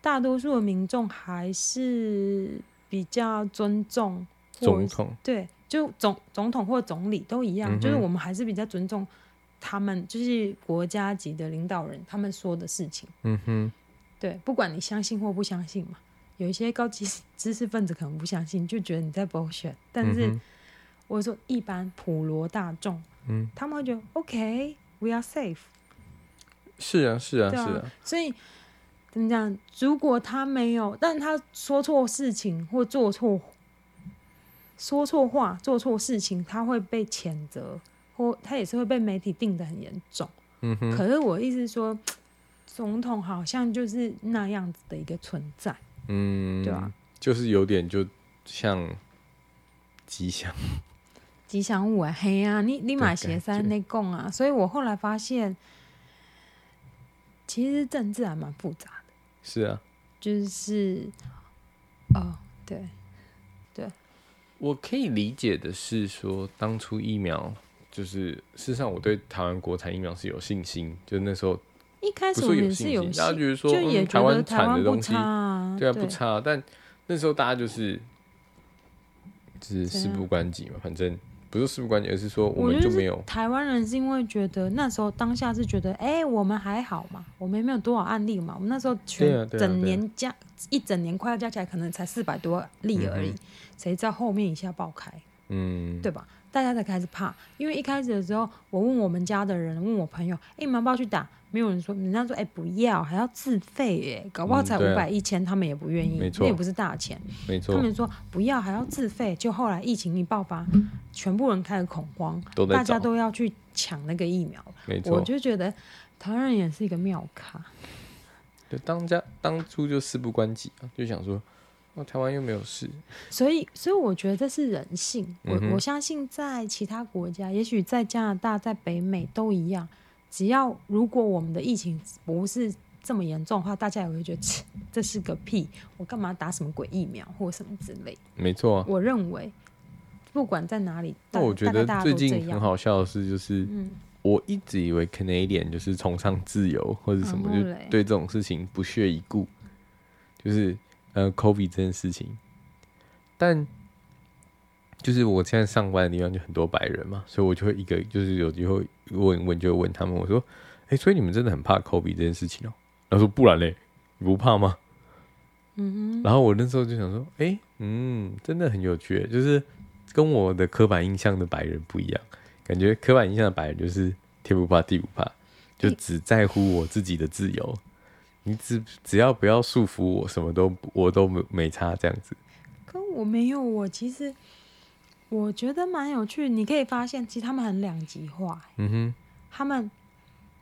大多数的民众还是比较尊重总统，对，就总总统或总理都一样，嗯、就是我们还是比较尊重他们，就是国家级的领导人他们说的事情。嗯哼，对，不管你相信或不相信嘛，有一些高级知识分子可能不相信，就觉得你在 bullshit，但是。嗯或者说，一般普罗大众，嗯，他们会觉得 OK，we are safe。是啊，是啊，啊是啊。所以怎么讲？如果他没有，但他说错事情或做错，说错话、做错事情，他会被谴责，或他也是会被媒体定的很严重。嗯哼。可是我意思是说，总统好像就是那样子的一个存在，嗯，对吧？就是有点就像吉祥。吉祥物啊，嘿啊，你你马协三内供啊，所以我后来发现，其实政治还蛮复杂的。是啊，就是，哦，对，对，我可以理解的是说，当初疫苗就是，事实上我对台湾国产疫苗是有信心，就那时候一开始我也是有信心，大家觉得说，嗯，台湾产的东西，啊对啊，不差，但那时候大家就是，就是事不关己嘛，反正。不是事不关己，而是说我们就没有。台湾人是因为觉得那时候当下是觉得，哎、欸，我们还好嘛，我们也没有多少案例嘛。我们那时候全整年加、啊啊啊、一整年快要加起来，可能才四百多例而已。谁、嗯、知道后面一下爆开，嗯，对吧？大家才开始怕，因为一开始的时候，我问我们家的人，问我朋友，哎、欸，你们要不要去打？没有人说，人家说，哎、欸，不要，还要自费，哎，搞不好才五百一千，他们也不愿意，那也不是大钱，没错。他们说不要，还要自费，就后来疫情一爆发，全部人开始恐慌，大家都要去抢那个疫苗，没错。我就觉得台湾人也是一个妙咖，对，当家当初就事不关己啊，就想说，哦，台湾又没有事，所以，所以我觉得这是人性，我、嗯、我相信在其他国家，也许在加拿大、在北美都一样。只要如果我们的疫情不是这么严重的话，大家也会觉得这是个屁，我干嘛打什么鬼疫苗或什么之类。没错啊，我认为不管在哪里，但我觉得最近很好笑的是，就是我一直以为 Canadian 就是崇尚自由或者什么，就对这种事情不屑一顾，就是呃 COVID 这件事情，但。就是我现在上班的地方就很多白人嘛，所以我就会一个就是有机会问一问，就问他们，我说：“哎、欸，所以你们真的很怕 COVID 这件事情哦、喔？”他说：“不然嘞，你不怕吗？”嗯哼。然后我那时候就想说：“哎、欸，嗯，真的很有趣，就是跟我的刻板印象的白人不一样。感觉刻板印象的白人就是天不怕地不怕，就只在乎我自己的自由。你只只要不要束缚我，什么都我都没没差这样子。可我没有，我其实。”我觉得蛮有趣，你可以发现，其实他们很两极化。嗯哼，他们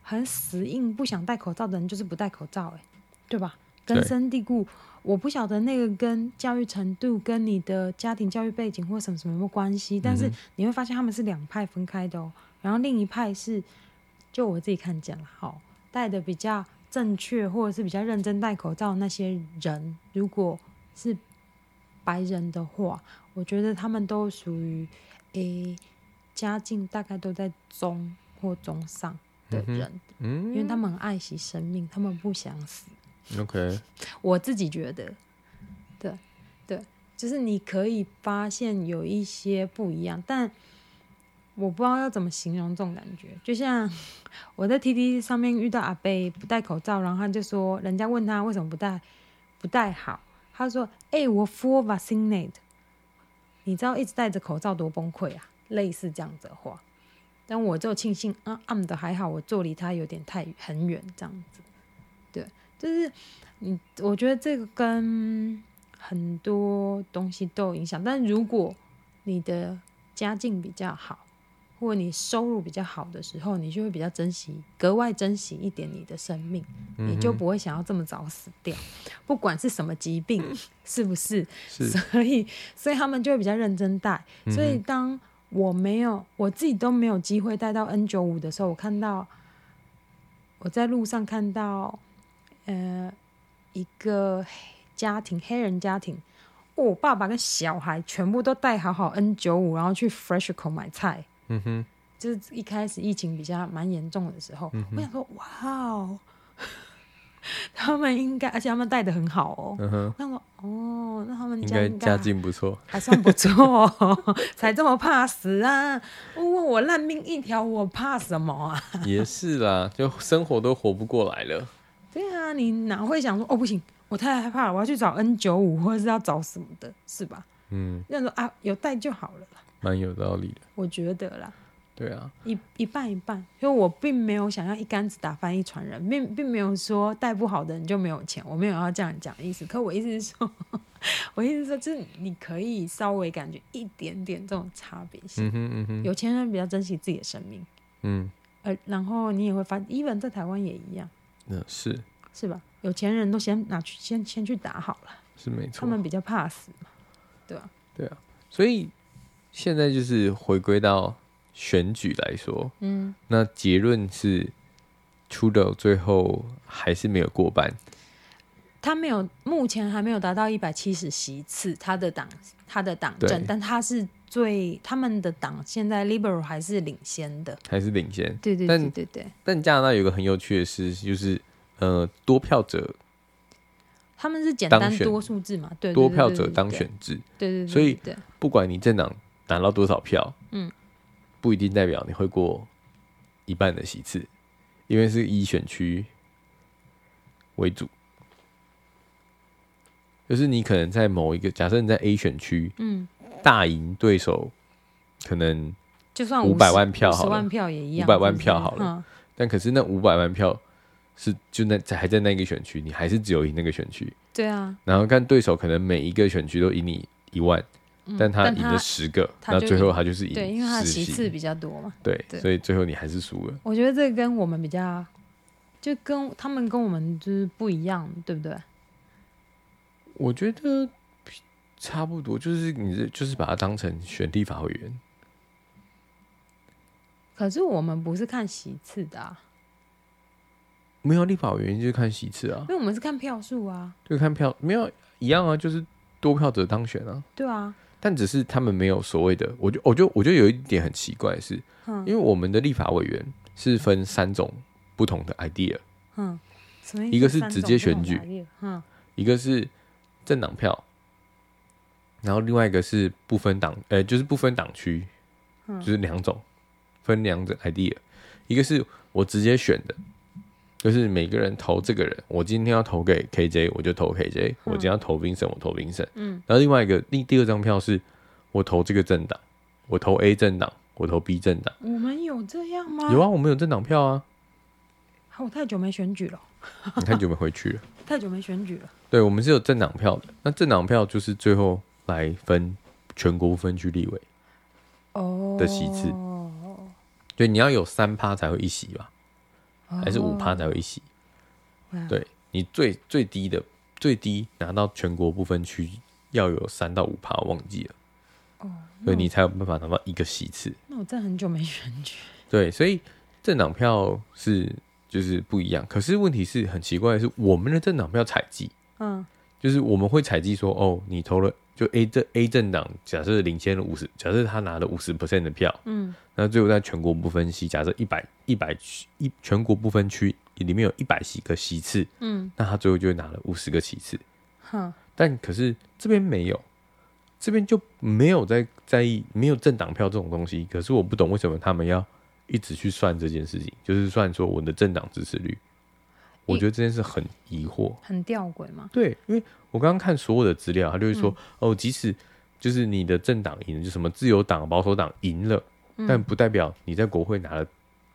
很死硬，不想戴口罩的人就是不戴口罩，哎，对吧？根深蒂固。我不晓得那个跟教育程度、跟你的家庭教育背景或什么什么有没有关系，但是你会发现他们是两派分开的哦。然后另一派是，就我自己看见了，好，戴的比较正确或者是比较认真戴口罩那些人，如果是白人的话。我觉得他们都属于，诶，家境大概都在中或中上的人，嗯，因为他们很爱惜生命，他们不想死。OK，我自己觉得，对，对，就是你可以发现有一些不一样，但我不知道要怎么形容这种感觉。就像 我在 TT 上面遇到阿伯不戴口罩，然后他就说，人家问他为什么不戴，不戴好，他说，哎，我 full vaccinated。你知道一直戴着口罩多崩溃啊！类似这样子的话，但我就庆幸啊，暗的还好，我坐离他有点太很远，这样子。对，就是你，我觉得这个跟很多东西都有影响。但如果你的家境比较好，或你收入比较好的时候，你就会比较珍惜，格外珍惜一点你的生命，你就不会想要这么早死掉，不管是什么疾病，是不是？是。所以，所以他们就会比较认真戴。所以，当我没有我自己都没有机会带到 N 九五的时候，我看到我在路上看到，呃，一个家庭黑人家庭，我爸爸跟小孩全部都带好好 N 九五，然后去 Freshco 买菜。嗯哼，就是一开始疫情比较蛮严重的时候，嗯、我想说，哇哦，他们应该，而且他们带的很好哦。嗯哼，那我哦，那他们家应该家境不错，还算不错，才这么怕死啊！问我烂命一条，我怕什么啊？也是啦，就生活都活不过来了。对啊，你哪会想说哦，不行，我太害怕了，我要去找 N 九五，或者是要找什么的，是吧？嗯，那说啊，有带就好了啦，蛮有道理的，我觉得啦。对啊，一一半一半，因为我并没有想要一竿子打翻一船人，并并没有说带不好的人就没有钱，我没有要这样讲的意思。可我意思是说，我意思是说，就是你可以稍微感觉一点点这种差别性。嗯哼嗯哼，有钱人比较珍惜自己的生命，嗯，呃，然后你也会发现，even 在台湾也一样，嗯，是是吧？有钱人都先拿去先先去打好了，是没错，他们比较怕死嘛，对吧？对啊，所以现在就是回归到。选举来说，嗯，那结论是，Trudeau 最后还是没有过半。他没有，目前还没有达到一百七十席次，他的党，他的党政，但他是最他们的党现在 Liberal 还是领先的，还是领先。对对对对对。但加拿大有个很有趣的事，就是呃，多票者，他们是简单多数制嘛，对，多票者当选制，对对对。所以不管你政党拿到多少票，嗯。不一定代表你会过一半的席次，因为是以选区为主，就是你可能在某一个，假设你在 A 选区，嗯，大赢对手，可能就算五百万票好了，五百万票好了，但可是那五百万票是就那还在那个选区，你还是只有赢那个选区，对啊，然后看对手可能每一个选区都赢你一万。但他赢了十个，那最后他就是赢，对，因为他席次比较多嘛。对，所以最后你还是输了。我觉得这跟我们比较，就跟他们跟我们就是不一样，对不对？我觉得差不多，就是你这就是把它当成选立法委员。可是我们不是看席次的啊，没有立法委员就是看席次啊，因为我们是看票数啊，就看票，没有一样啊，就是多票者当选啊，对啊。但只是他们没有所谓的，我就我就我觉得有一点很奇怪的是，嗯，因为我们的立法委员是分三种不同的 idea，嗯，一个是直接选举，嗯，一个是政党票，然后另外一个是不分党，呃，就是不分党区，就是两种，分两种 idea，一个是我直接选的。就是每个人投这个人，我今天要投给 KJ，我就投 KJ；我今天要投 Vincent，我投 Vincent。嗯。然后另外一个第第二张票是，我投这个政党，我投 A 政党，我投 B 政党。我们有这样吗？有啊，我们有政党票啊。好，我太久没选举了。你太久没回去了。太久没选举了。对，我们是有政党票的。那政党票就是最后来分全国分区立委哦的席次。哦。对，你要有三趴才会一席吧。还是五趴才有一席，oh. 对，你最最低的最低拿到全国不分区要有三到五趴，忘记了，oh, 所以你才有办法拿到一个席次。那我真的很久没选举。对，所以政党票是就是不一样，可是问题是很奇怪的是，我们的政党票采集，嗯，就是我们会采集说，哦，你投了。就 A 政 A 政党假设领先了五十，假设他拿了五十 percent 的票，嗯，那最后在全国不分区，假设一百一百区一全国不分区里面有一百席个席次，嗯，那他最后就会拿了五十个席次，哼，但可是这边没有，这边就没有在在意没有政党票这种东西，可是我不懂为什么他们要一直去算这件事情，就是算说我的政党支持率。我觉得这件事很疑惑，很吊诡嘛。对，因为我刚刚看所有的资料，他就会说，嗯、哦，即使就是你的政党赢了，就什么自由党、保守党赢了，嗯、但不代表你在国会拿了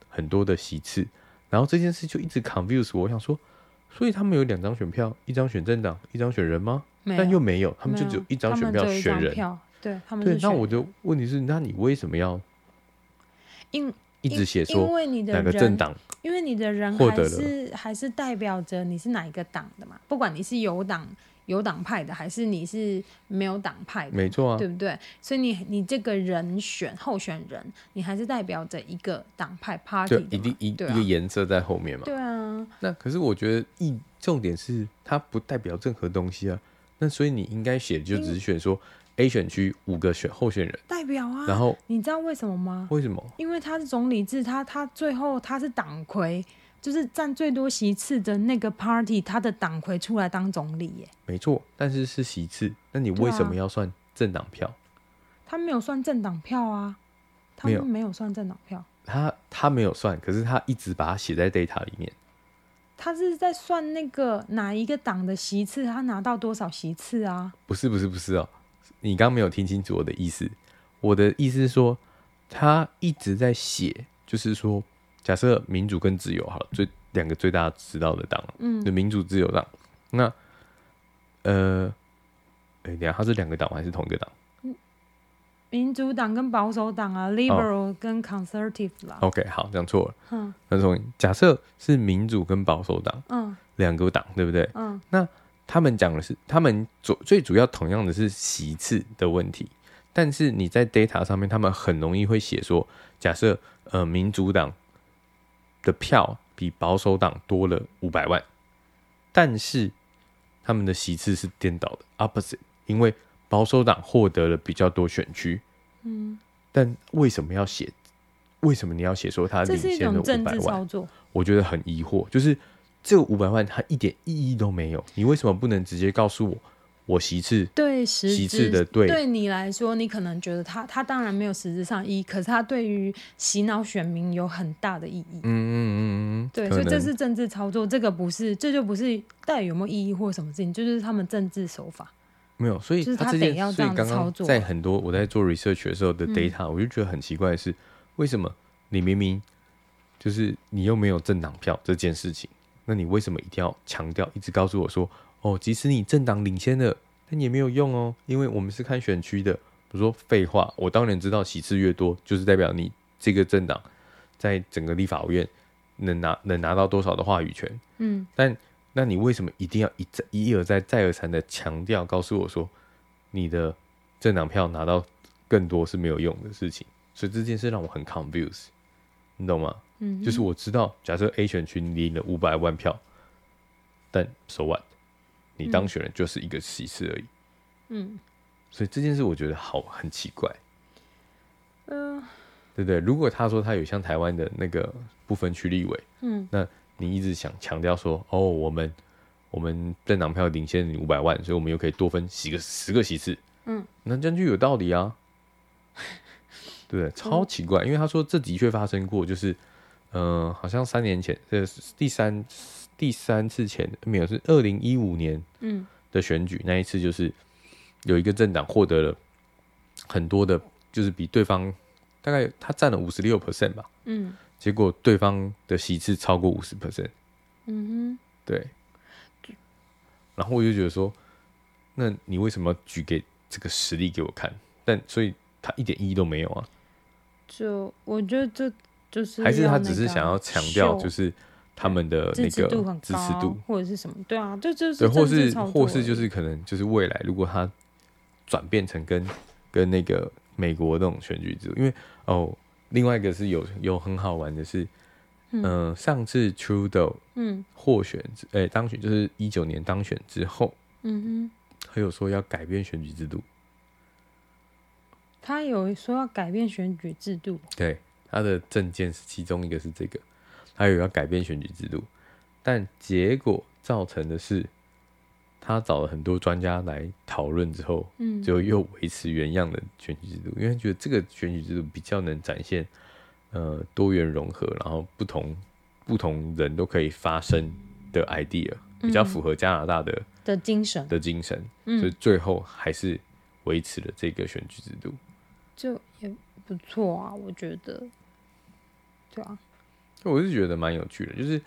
很多的席次。然后这件事就一直 confuse 我，我想说，所以他们有两张选票，一张选政党，一张选人吗？但又没有，他们就只有一张选票选人。对，他们对。那我的问题是，那你为什么要因一直写说哪个政党？因为你的人还是还是代表着你是哪一个党的嘛，不管你是有党有党派的，还是你是没有党派的，没错啊，对不对？所以你你这个人选候选人，你还是代表着一个党派 party，一定一一个颜色在后面嘛。对啊。那可是我觉得一重点是它不代表任何东西啊。那那所以你应该写就只是选说 A 选区五个选候选人代表啊。然后你知道为什么吗？为什么？因为他是总理制，他他最后他是党魁，就是占最多席次的那个 party，他的党魁出来当总理耶。没错，但是是席次，那你为什么要算政党票？啊，他没有算政党票啊，他们没有算政党票。他他没有算，可是他一直把它写在 data 里面。他是在算那个哪一个党的席次，他拿到多少席次啊？不是不是不是哦，你刚刚没有听清楚我的意思。我的意思是说，他一直在写，就是说，假设民主跟自由好了，最两个最大知道的党，嗯，就民主自由党。那呃，哎，等下，他是两个党还是同一个党？民主党跟保守党啊，liberal 跟 conservative 啦。Oh, OK，好，讲错了。嗯，那从假设是民主跟保守党，嗯，两个党，对不对？嗯，那他们讲的是，他们主最主要同样的是席次的问题，但是你在 data 上面，他们很容易会写说，假设呃民主党的票比保守党多了五百万，但是他们的席次是颠倒的 opposite，因为保守党获得了比较多选区。嗯，但为什么要写？为什么你要写说他领先了五百万？我觉得很疑惑，就是这五百万它一点意义都没有。你为什么不能直接告诉我，我席次对席次的对？对你来说，你可能觉得他他当然没有实质上意义，可是他对于洗脑选民有很大的意义。嗯嗯嗯嗯，对，所以这是政治操作，这个不是，这就不是到底有没有意义或什么事情，就是他们政治手法。没有，所以他这件，所以刚刚在很多我在做 research 的时候的 data，、嗯、我就觉得很奇怪的是，为什么你明明就是你又没有政党票这件事情，那你为什么一定要强调，一直告诉我说，哦，即使你政党领先了，但也没有用哦，因为我们是看选区的。我说废话，我当然知道席次越多，就是代表你这个政党在整个立法院能拿能拿到多少的话语权。嗯，但。那你为什么一定要一再一而再再而三的强调，告诉我说你的政党票拿到更多是没有用的事情？所以这件事让我很 confused，你懂吗？嗯，就是我知道，假设 A 选区领了五百万票，但 so what？你当选人就是一个席次而已。嗯，所以这件事我觉得好很奇怪。嗯，对不对？如果他说他有像台湾的那个不分区立委，嗯，那。你一直想强调说，哦，我们我们政党票领先你五百万，所以我们又可以多分几个十个席次，嗯，那这样就有道理啊，对不对？超奇怪，因为他说这的确发生过，就是，嗯、呃，好像三年前，这是第三第三次前没有，是二零一五年，嗯的选举，那一次就是有一个政党获得了很多的，就是比对方大概他占了五十六 percent 吧，嗯。结果对方的席次超过五十 percent，嗯哼，对。然后我就觉得说，那你为什么举给这个实例给我看？但所以他一点意义都没有啊。就我觉得这就是还是他只是想要强调，就是他们的那个支持度，或者是什么？对啊，这就是对，或是或是就是可能就是未来如果他转变成跟跟那个美国那种选举制度，因为哦。另外一个是有有很好玩的是，嗯、呃，上次 Trudeau 嗯获选，哎、欸、当选就是一九年当选之后，嗯哼，他有说要改变选举制度，他有说要改变选举制度，对，他的政见是其中一个是这个，他有要改变选举制度，但结果造成的是。他找了很多专家来讨论之后，嗯，就又维持原样的选举制度，因为觉得这个选举制度比较能展现，呃，多元融合，然后不同不同人都可以发声的 idea，比较符合加拿大的、嗯、的精神。的精神，所以最后还是维持了这个选举制度，就也不错啊，我觉得，对啊，我是觉得蛮有趣的，就是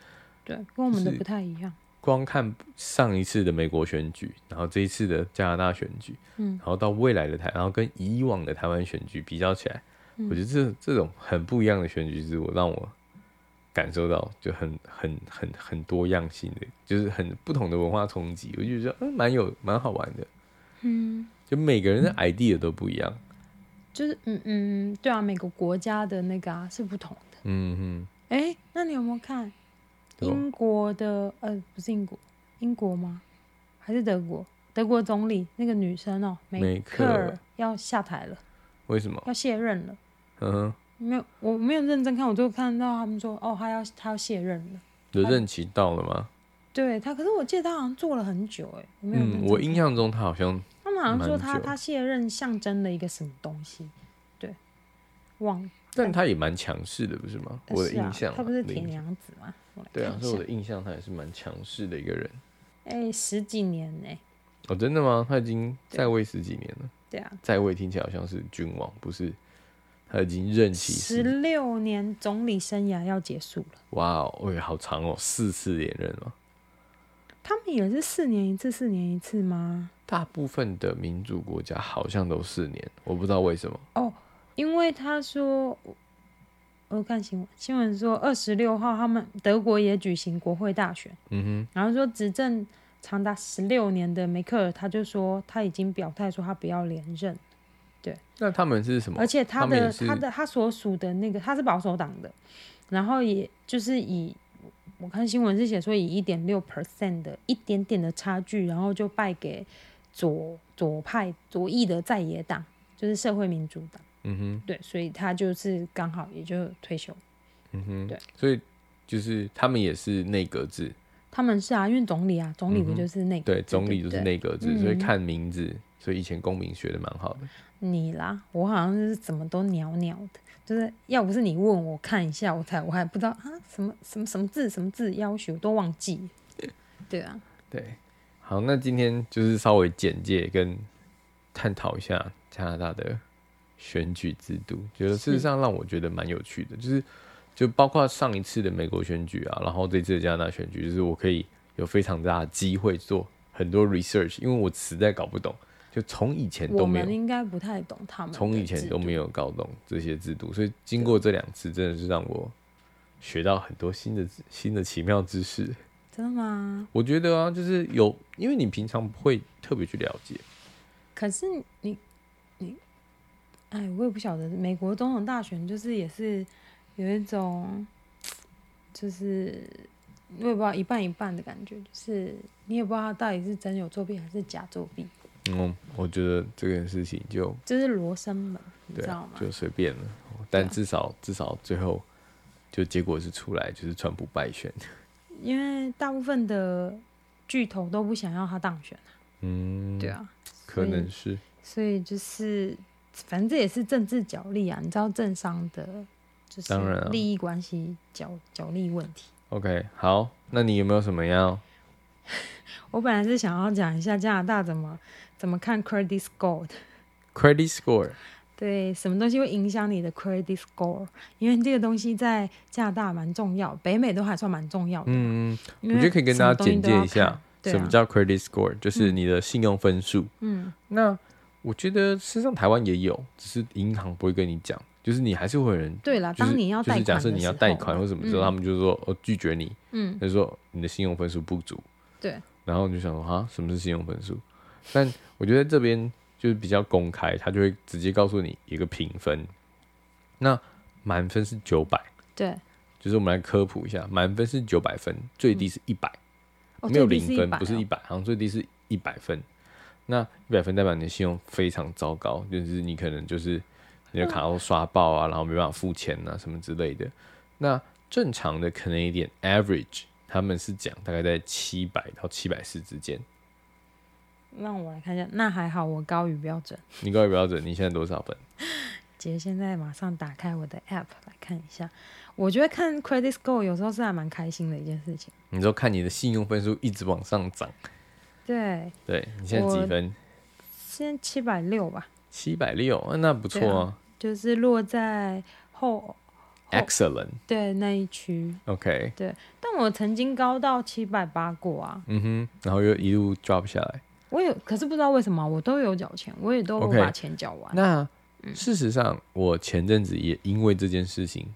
对，跟我们的不太一样。光看上一次的美国选举，然后这一次的加拿大选举，嗯，然后到未来的台，然后跟以往的台湾选举比较起来，嗯、我觉得这这种很不一样的选举是我让我感受到就很很很很多样性的，就是很不同的文化冲击，我就觉得嗯蛮有蛮好玩的，嗯，就每个人的 idea 都不一样，就是嗯嗯对啊，每个国家的那个啊是不同的，嗯哼，哎、欸，那你有没有看？英国的呃不是英国，英国吗？还是德国？德国总理那个女生哦，梅克尔要下台了。为什么？要卸任了。嗯哼。没有，我没有认真看，我就看到他们说，哦，他要他要卸任了。的任期到了吗？对他，可是我记得他好像做了很久，哎，我没有。嗯，我印象中他好像。他们好像说他他卸任象征了一个什么东西，对，忘。但他也蛮强势的，不是吗？我的印象。他不是铁娘子吗？对啊，所以我的印象他也是蛮强势的一个人。哎，十几年呢？哦，真的吗？他已经在位十几年了。对啊，在位听起来好像是君王，不是？他已经任期十六年，总理生涯要结束了。哇哦，哎，好长哦，四次连任哦。他们也是四年一次，四年一次吗？大部分的民主国家好像都四年，我不知道为什么。哦，因为他说，我看新闻，新闻说二十六号他们德国也举行国会大选。嗯哼，然后说执政长达十六年的梅克尔，他就说他已经表态说他不要连任。对，那他们是什么？而且他的他，他的他所属的那个他是保守党的，然后也就是以我看新闻是写说以一点六 percent 的一点点的差距，然后就败给左左派左翼的在野党，就是社会民主党。嗯哼，对，所以他就是刚好也就退休。嗯哼，对，所以就是他们也是内阁制。他们是啊，因为总理啊，总理不就是内阁、嗯、对，总理就是内阁制，所以看名字，所以以前公民学的蛮好的。你啦，我好像是怎么都鸟鸟的，就是要不是你问我看一下，我才我还不知道啊什么什么什么字什么字要求都忘记。对啊，对，好，那今天就是稍微简介跟探讨一下加拿大的选举制度，觉得事实上让我觉得蛮有趣的，就是就包括上一次的美国选举啊，然后这次的加拿大选举，就是我可以有非常大的机会做很多 research，因为我实在搞不懂。就从以前都没有，应该不太懂他们。从以前都没有搞懂这些制度，所以经过这两次，真的是让我学到很多新的新的奇妙知识。真的吗？我觉得啊，就是有，因为你平常不会特别去了解。可是你你，哎，我也不晓得，美国总统大选就是也是有一种，就是我也不知道一半一半的感觉，就是你也不知道他到底是真有作弊还是假作弊。嗯，我觉得这件事情就这是罗生门，你知道吗？就随便了，但至少至少最后就结果是出来，就是川普败选。因为大部分的巨头都不想要他当选啊。嗯，对啊，可能是。所以就是，反正这也是政治角力啊，你知道政商的，就是利益关系角角力问题。OK，好，那你有没有什么要？我本来是想要讲一下加拿大怎么。怎么看 credit score？credit score，对，什么东西会影响你的 credit score？因为这个东西在加拿大蛮重要，北美都还算蛮重要的。嗯，我觉得可以跟大家简介一下什么叫 credit score，就是你的信用分数。嗯，那我觉得事实上台湾也有，只是银行不会跟你讲，就是你还是会有人对啦，当你要贷款，假设你要贷款或什么时候，他们就说哦拒绝你，嗯，就说你的信用分数不足。对，然后你就想说啊，什么是信用分数？但我觉得这边就是比较公开，他就会直接告诉你一个评分。那满分是九百，对，就是我们来科普一下，满分是九百分，最低是一百、嗯，没有零分，不是一百，好像最低是一百分。那一百分代表你的信用非常糟糕，就是你可能就是你的卡都刷爆啊，然后没办法付钱啊什么之类的。那正常的 Canadian average 他们是讲大概在七百到七百四之间。让我来看一下，那还好，我高于标准。你高于标准，你现在多少分？姐现在马上打开我的 app 来看一下。我觉得看 credit score 有时候是还蛮开心的一件事情。你说看你的信用分数一直往上涨。对。对，你现在几分？现在七百六吧。七百六，那不错啊。就是落在后。后 Excellent。对那一区。OK。对，但我曾经高到七百八过啊。嗯哼，然后又一路 drop 下来。我有，可是不知道为什么，我都有缴钱，我也都把钱缴完。那、嗯、事实上，我前阵子也因为这件事情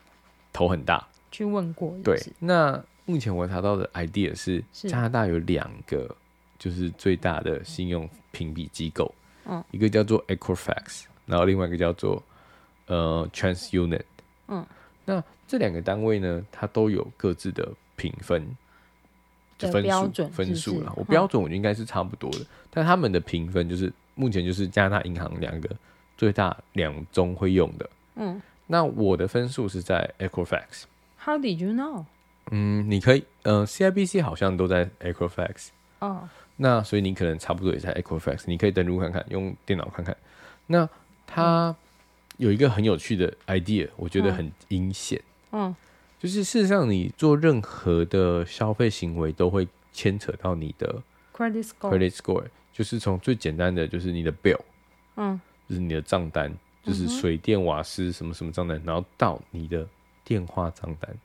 头很大，去问过。对，那目前我查到的 idea 是，加拿大有两个就是最大的信用评比机构，嗯，一个叫做 Equifax，然后另外一个叫做呃 TransUnion。嗯，那这两个单位呢，它都有各自的评分。就分数分数了。我标准我觉得应该是差不多的，嗯、但他们的评分就是目前就是加拿大银行两个最大两中会用的。嗯，那我的分数是在 Equifax。How did you know？嗯，你可以，嗯、呃、，CIBC 好像都在 Equifax。哦，那所以你可能差不多也在 Equifax，你可以登录看看，用电脑看看。那它有一个很有趣的 idea，我觉得很阴险。嗯，就是事实上你做任何的消费行为都会牵扯到你的 credit score。credit score 就是从最简单的就是你的 bill，嗯，就是你的账单，就是水电瓦斯什么什么账单，然后到你的电话账单。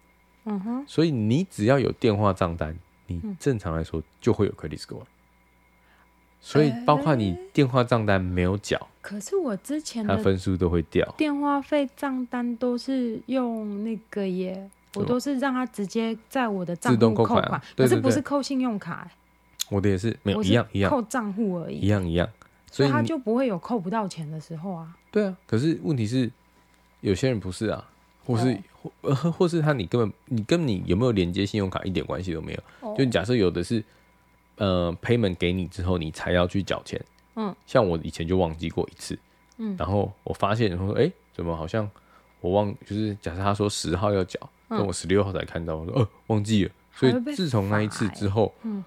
嗯哼，所以你只要有电话账单，你正常来说就会有 credit score。所以包括你电话账单没有缴，可是我之前的分数都会掉。电话费账单都是用那个耶，我都是让他直接在我的账户扣款，可是不是扣信用卡。我的也是没有一样一样，扣账户而已，一样一样，所以他就不会有扣不到钱的时候啊。对啊，可是问题是有些人不是啊。或是或呃，或是他你根本你跟你有没有连接信用卡一点关系都没有。Oh. 就假设有的是呃 payment 给你之后，你才要去缴钱。嗯，像我以前就忘记过一次。嗯，然后我发现然后说，哎、欸，怎么好像我忘就是假设他说十号要缴，但我十六号才看到，我说哦忘记了。所以自从那一次之后，嗯，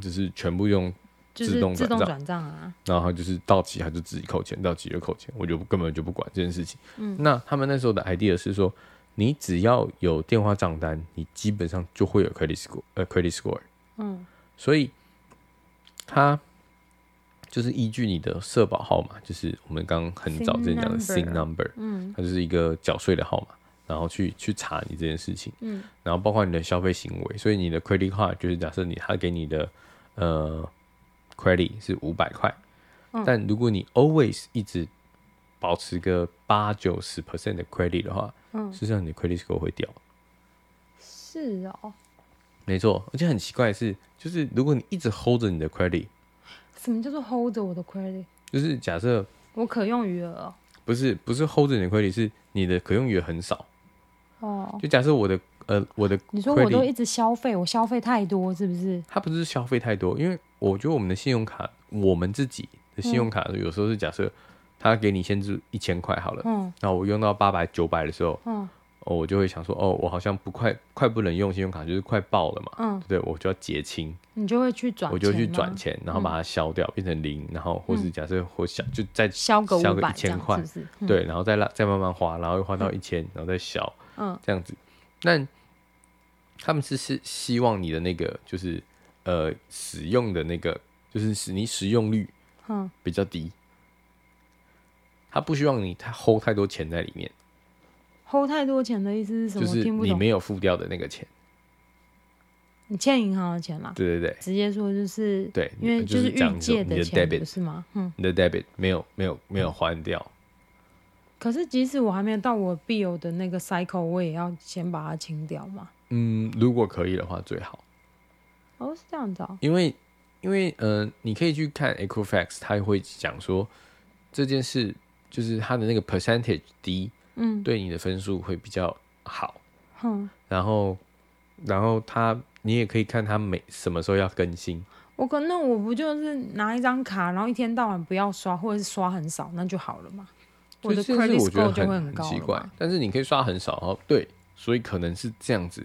就是全部用。自动转账啊，然后就是到期他就自己扣钱，到期就扣钱，我就根本就不管这件事情。嗯，那他们那时候的 idea 是说，你只要有电话账单，你基本上就会有 credit score，呃，credit score。嗯，所以他就是依据你的社保号码，就是我们刚刚很早之前讲的 SIN number，嗯，它就是一个缴税的号码，然后去去查你这件事情，嗯，然后包括你的消费行为，所以你的 credit card 就是假设你他给你的呃。credit 是五百块，但如果你 always 一直保持个八九十 percent 的 credit 的话，嗯，事实上你的 credit score 会掉。是哦，没错，而且很奇怪的是，就是如果你一直 hold 着你的 credit，什么叫做 hold 着我的 credit？就是假设我可用余额，不是不是 hold 着你的 credit，是你的可用余额很少。哦，就假设我的呃我的，你说我都一直消费，我消费太多是不是？它不是消费太多，因为。我觉得我们的信用卡，我们自己的信用卡有时候是假设他给你限制一千块好了，嗯，然后我用到八百九百的时候，嗯，我就会想说，哦，我好像不快快不能用信用卡，就是快爆了嘛，嗯，对，我就要结清，你就会去转，我就去转钱，然后把它消掉，变成零，然后或是假设或小就再消个消个一千块，对，然后再拉再慢慢花，然后又花到一千，然后再消，嗯，这样子，那他们是是希望你的那个就是。呃，使用的那个就是使你使用率，嗯，比较低。他不希望你他 hold 太多钱在里面。hold 太多钱的意思是什么？就是你没有付掉的那个钱。你欠银行的钱啦？对对对，直接说就是对，因为就是预借的钱，不是吗？嗯，你的 debit 没有没有没有还掉。可是即使我还没有到我必有的那个 cycle，我也要先把它清掉嘛。嗯，如果可以的话，最好。哦，是这样子哦。因为，因为，呃，你可以去看 Equifax，他会讲说这件事就是他的那个 percentage 低，嗯，对你的分数会比较好。嗯，然后，然后他，你也可以看他每什么时候要更新。我可那我不就是拿一张卡，然后一天到晚不要刷，或者是刷很少，那就好了嘛。我的 credit score 就会很高。很奇怪，但是你可以刷很少哦，对，所以可能是这样子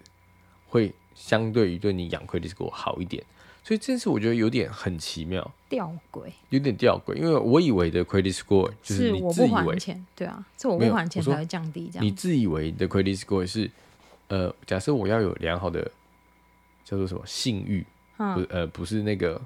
会。相对于对你养 credit score 好一点，所以这次我觉得有点很奇妙，吊诡，有点吊诡，因为我以为的 credit score 就是你自以为，对啊，是我不还钱才会降低这样。你自以为的 credit score 是，呃，假设我要有良好的叫做什么信誉，嗯、不呃不是那个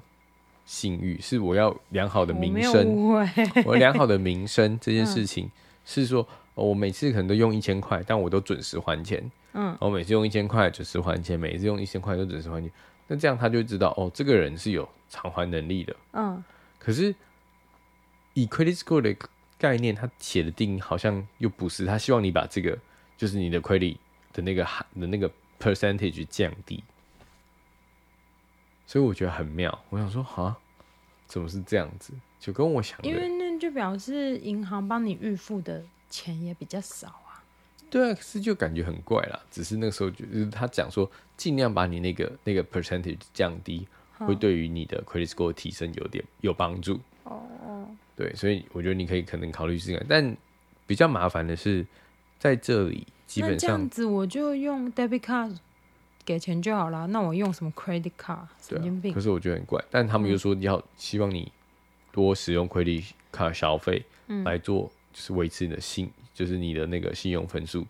信誉，是我要良好的名声，我，我良好的名声这件事情、嗯、是说。我每次可能都用一千块，但我都准时还钱。嗯，我每次用一千块准时还钱，每次用一千块都准时还钱。那这样他就知道，哦，这个人是有偿还能力的。嗯，可是以 credit score 的概念，他写的定义好像又不是。他希望你把这个，就是你的 credit 的那个含的那个 percentage 降低。所以我觉得很妙。我想说，哈，怎么是这样子？就跟我想的，因为那就表示银行帮你预付的。钱也比较少啊，对啊，可是就感觉很怪啦。只是那个时候就是他讲说，尽量把你那个那个 percentage 降低，嗯、会对于你的 credit score 提升有点有帮助。哦，对，所以我觉得你可以可能考虑试试，但比较麻烦的是在这里，基本上这样子我就用 debit card 给钱就好了。那我用什么 credit card？神经病。可是我觉得很怪，但他们又说要希望你多使用 credit card 消费来做，就是维持你的信，就是你的那个信用分数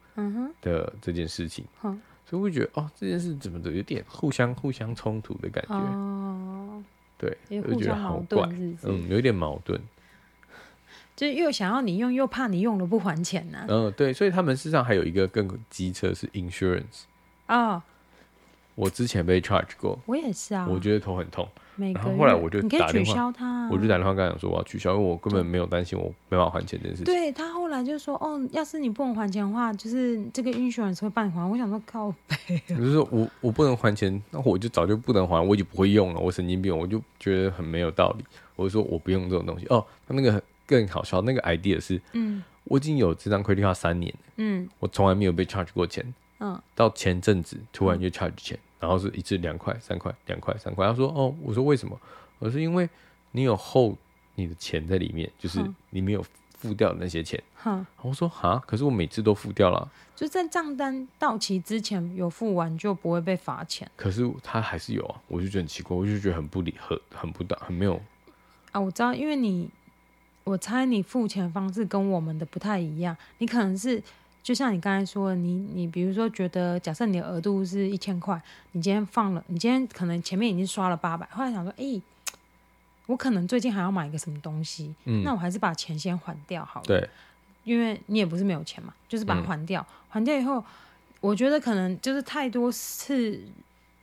的这件事情。嗯、所以我会觉得哦，这件事怎么的有点互相互相冲突的感觉。哦对，我就觉得好怪，嗯，有一点矛盾，就是又想要你用，又怕你用了不还钱呢、啊。嗯，对，所以他们事实上还有一个更机车是 insurance 啊、哦。我之前被 charge 过，我也是啊，我觉得头很痛。然后后来我就打电话，他我就打电话跟他讲说我要取消，因为我根本没有担心我没办法还钱这件事情。对，他后来就说哦，要是你不能还钱的话，就是这个 insurance 会帮你还。我想说靠北，就是说我我不能还钱，那我就早就不能还，我已经不会用了。我神经病，我就觉得很没有道理。我就说我不用这种东西。哦，他那个更好笑，那个 idea 是，嗯，我已经有这张 credit card 三年，嗯，我从来没有被 charge 过钱，嗯，到前阵子突然就 charge 钱，然后是一次两块、三块、两块、三块。他说哦，我说为什么？我是因为你有 hold 你的钱在里面，就是你没有付掉那些钱。嗯、我说哈，可是我每次都付掉了，就在账单到期之前有付完就不会被罚钱。可是他还是有啊，我就觉得很奇怪，我就觉得很不理，很很不大，很没有。啊，我知道，因为你，我猜你付钱方式跟我们的不太一样。你可能是就像你刚才说的，你你比如说觉得，假设你的额度是一千块，你今天放了，你今天可能前面已经刷了八百，后来想说，哎、欸。我可能最近还要买一个什么东西，嗯、那我还是把钱先还掉好了。对，因为你也不是没有钱嘛，就是把它还掉。嗯、还掉以后，我觉得可能就是太多次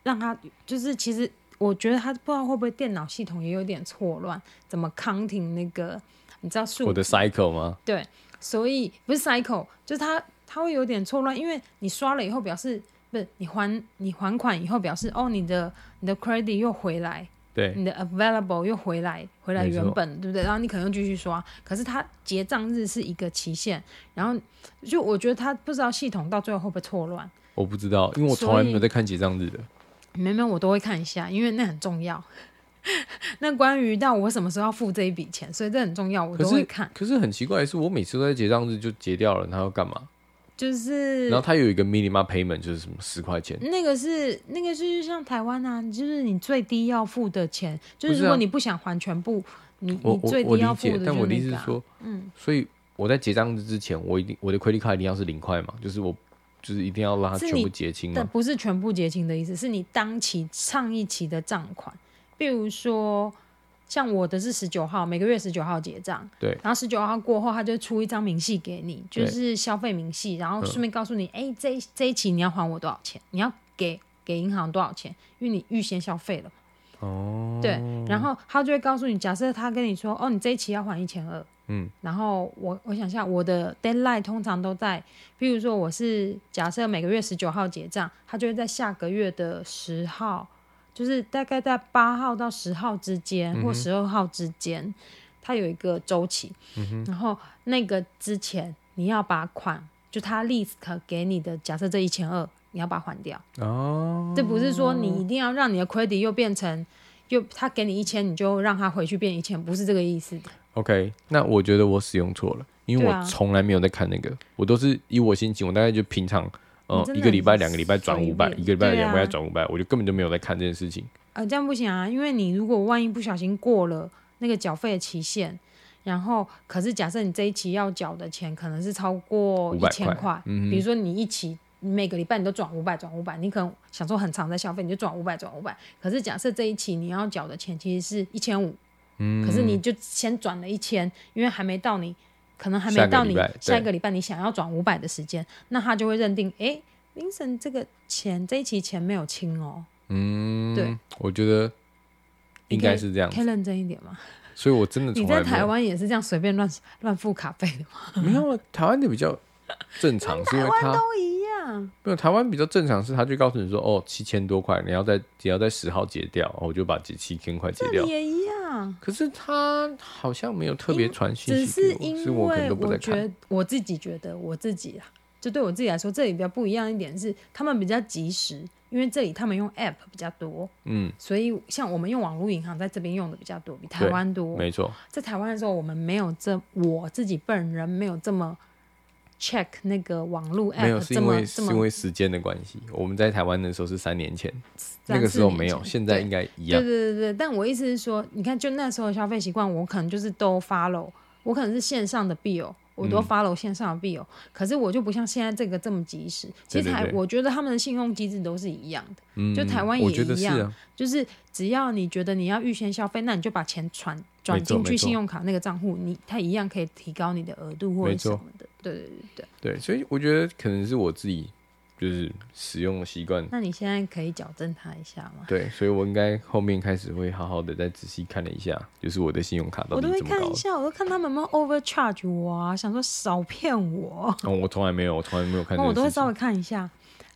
让他，就是其实我觉得他不知道会不会电脑系统也有点错乱，怎么 counting 那个你知道数？我的 cycle 吗？对，所以不是 cycle，就是他他会有点错乱，因为你刷了以后表示不是你还你还款以后表示哦，你的你的 credit 又回来。对，你的 available 又回来，回来原本，对不对？然后你可能又继续刷，可是它结账日是一个期限，然后就我觉得他不知道系统到最后会不会错乱。我不知道，因为我从来没有在看结账日的。没没，我都会看一下，因为那很重要。那关于到我什么时候要付这一笔钱，所以这很重要，我都会看。可是，可是很奇怪的是，我每次都在结账日就结掉了，他要干嘛？就是，然后它有一个 minimum payment，就是什么十块钱。那个是那个是像台湾啊，就是你最低要付的钱，就是如果你不想还全部，你你最低要付的，但我的意思是说，嗯，所以我在结账日之前，我一定我的 credit card 一定要是零块嘛，就是我就是一定要让它全部结清。但不是全部结清的意思，是你当期上一期的账款，比如说。像我的是十九号，每个月十九号结账。对。然后十九号过后，他就出一张明细给你，就是消费明细，然后顺便告诉你，哎、嗯，这这一期你要还我多少钱？你要给给银行多少钱？因为你预先消费了。哦。对。然后他就会告诉你，假设他跟你说，哦，你这一期要还一千二。嗯。然后我我想一下，我的 deadline 通常都在，比如说我是假设每个月十九号结账，他就会在下个月的十号。就是大概在八号到十号之间，或十二号之间，嗯、它有一个周期。然后那个之前你要把款，就他 list 给你的，假设这一千二，你要把它还掉。哦。这不是说你一定要让你的 credit 又变成，又他给你一千，你就让他回去变一千，不是这个意思。OK，那我觉得我使用错了，因为我从来没有在看那个，啊、我都是以我心情，我大概就平常。哦，一个礼拜、两个礼拜转五百，一个礼拜、两个礼拜转五百，我就根本就没有在看这件事情。呃，这样不行啊，因为你如果万一不小心过了那个缴费的期限，然后可是假设你这一期要缴的钱可能是超过一千块，嗯、比如说你一期每个礼拜你都转五百转五百，你可能想说很常在消费，你就转五百转五百。可是假设这一期你要缴的钱其实是一千五，嗯可是你就先转了一千，因为还没到你。可能还没到你下一个礼拜你想要转五百的时间，那他就会认定，哎，Vincent 这个钱这一期钱没有清哦。嗯，对，我觉得应该是这样，可以认真一点吗？所以我真的，你在台湾也是这样随便乱乱付卡费的吗？没有，台湾的比较正常，是因为他都一样。没有，台湾比较正常是，他就告诉你说，哦，七千多块，你要在只要在十号结掉，我就把这七千块结掉。也一样。可是他好像没有特别传讯息，只是因为我觉得我自己觉得我自己啊，就对我自己来说，这里比较不一样一点是，他们比较及时，因为这里他们用 App 比较多，嗯，所以像我们用网络银行在这边用的比较多，比台湾多，没错。在台湾的时候，我们没有这我自己本人没有这么 check 那个网络 App，没有是因为是因为时间的关系。我们在台湾的时候是三年前，那个时候没有，现在应该一样。对对对对，但我意思是说，你看，就那时候的消费习惯，我可能就是都 follow。我可能是线上的 bill，我都 follow 线上的 bill，、嗯、可是我就不像现在这个这么及时。其实台，我觉得他们的信用机制都是一样的，嗯、就台湾也一样，是啊、就是只要你觉得你要预先消费，那你就把钱转转进去信用卡那个账户，你它一样可以提高你的额度或者什么的。对对对对。对，所以我觉得可能是我自己。就是使用的习惯。那你现在可以矫正他一下吗？对，所以我应该后面开始会好好的再仔细看了一下，就是我的信用卡到底。我都会看一下，我都看他们有没有 overcharge 我啊，想说少骗我。哦，我从来没有，我从来没有看。那我都会稍微看一下，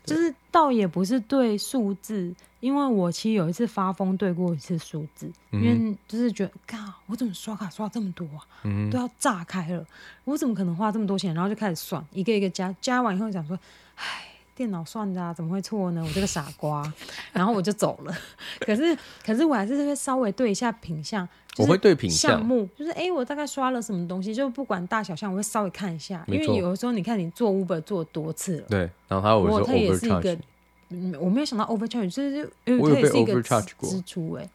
就是倒也不是对数字，因为我其实有一次发疯对过一次数字，嗯、因为就是觉得，靠，我怎么刷卡刷这么多啊？嗯、都要炸开了，我怎么可能花这么多钱？然后就开始算，一个一个加，加完以后想说，唉。电脑算的啊，怎么会错呢？我这个傻瓜，然后我就走了。可是，可是我还是会稍微对一下品相，我会对品项目，就是哎、欸，我大概刷了什么东西，就不管大小项，我会稍微看一下。因为有的时候，你看你做 Uber 做多次了，对，然后他我他也是一个，嗯，我没有想到 overcharge，就是因为它也是一个支出，哎，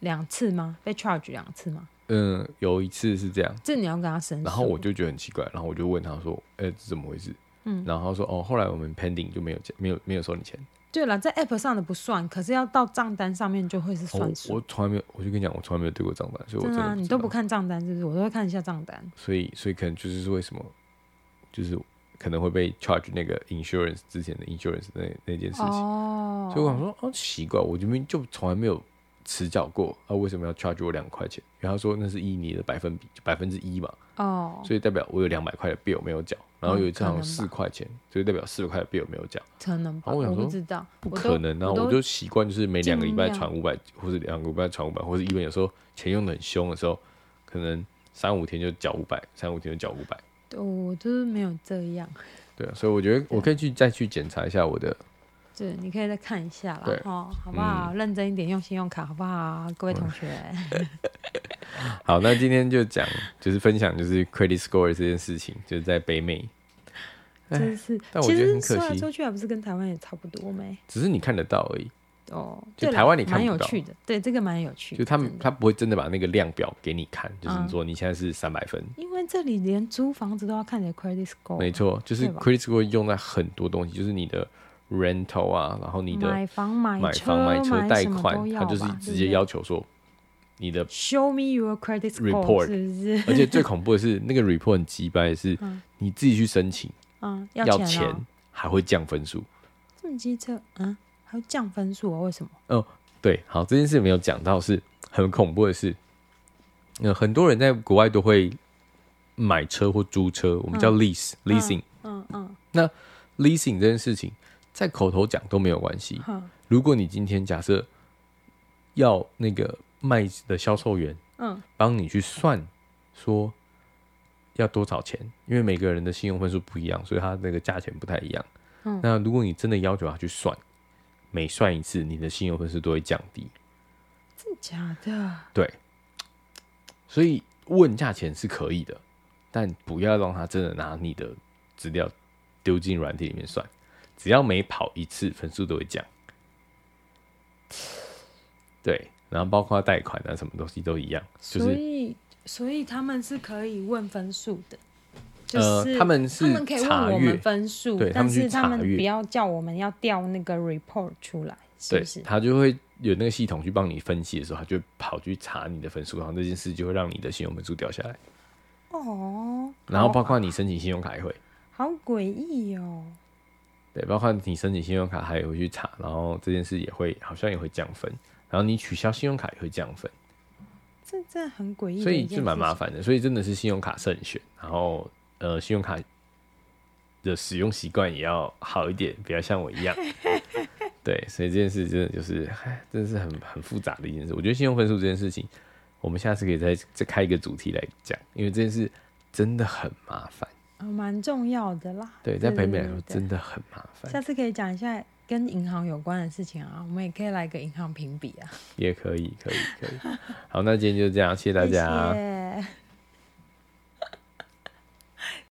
两次吗？被 charge 两次吗？嗯，有一次是这样，这你要跟他申诉。然后我就觉得很奇怪，然后我就问他说，哎、欸，这怎么回事？嗯，然后说哦，后来我们 pending 就没有没有没有收你钱。对了，在 app 上的不算，可是要到账单上面就会是算数。哦。我从来没有，我就跟你讲，我从来没有对过账单，所以我真的，啊、你都不看账单，是不是？我都会看一下账单。所以，所以可能就是为什么，就是可能会被 charge 那个 insurance 之前的 insurance 那那件事情。哦。所以我想说，哦，奇怪，我这边就从来没有迟缴过，啊，为什么要 charge 我两块钱？然后说那是以你的百分比，就百分之一嘛。哦。所以代表我有两百块的 bill 没有缴。然后有一次好像四块钱，所以代表四百块的 bill 没有缴。可能吧，我不知道，不可能。然后我就习惯就是每两个礼拜传五百，或者两个礼拜传五百，或者一般有时候钱用的很凶的时候，可能三五天就缴五百，三五天就缴五百。对，我就是没有这样。对啊，所以我觉得我可以去再去检查一下我的。对，你可以再看一下啦，哦，好不好？认真一点用信用卡，好不好？各位同学。好，那今天就讲，就是分享，就是 credit score 这件事情，就是在北美。真是，但我觉得很可惜，其实说来说去还不是跟台湾也差不多没？只是你看得到而已。哦，就台湾你看。蛮有趣的，对，这个蛮有趣的。就他们他不会真的把那个量表给你看，就是说你现在是三百分。因为这里连租房子都要看你的 credit score。没错，就是 credit score 用在很多东西，就是你的 rental 啊，然后你的买房、买买房、买车贷款，他就是直接要求说。你的 Show me your credit report，是不是？而且最恐怖的是，那个 report 很鸡掰，是你自己去申请，嗯，要钱，还会降分数。这么机车，嗯，还会降分数啊？为什么？哦，对，好，这件事没有讲到，是很恐怖的事，呃，很多人在国外都会买车或租车，我们叫 lease，leasing，嗯嗯。那 leasing 这件事情，在口头讲都没有关系。如果你今天假设要那个。卖的销售员，嗯，帮你去算，说要多少钱，因为每个人的信用分数不一样，所以他那个价钱不太一样。嗯，那如果你真的要求他去算，每算一次，你的信用分数都会降低。真的假的？对，所以问价钱是可以的，但不要让他真的拿你的资料丢进软体里面算，只要每跑一次，分数都会降。对。然后包括贷款啊，什么东西都一样。就是、所以，所以他们是可以问分数的。呃，他们是他们可以问我们分数，对，但是他们不要叫我们要调那个 report 出来，是不是？他就会有那个系统去帮你分析的时候，他就跑去查你的分数，然后这件事就会让你的信用分数掉下来。哦。然后包括你申请信用卡也会。好诡异哦。对，包括你申请信用卡，他也会去查，然后这件事也会好像也会降分。然后你取消信用卡也会降分，这这很诡异，所以是蛮麻烦的。所以真的是信用卡慎选，然后呃，信用卡的使用习惯也要好一点，不要像我一样。对，所以这件事真的就是，唉，真的是很很复杂的一件事。我觉得信用分数这件事情，我们下次可以再再开一个主题来讲，因为这件事真的很麻烦。蛮重要的啦。对，在北美来说真的很麻烦。下次可以讲一下跟银行有关的事情啊，我们也可以来个银行评比啊。也可以，可以，可以。好，那今天就这样，谢谢大家。谢谢。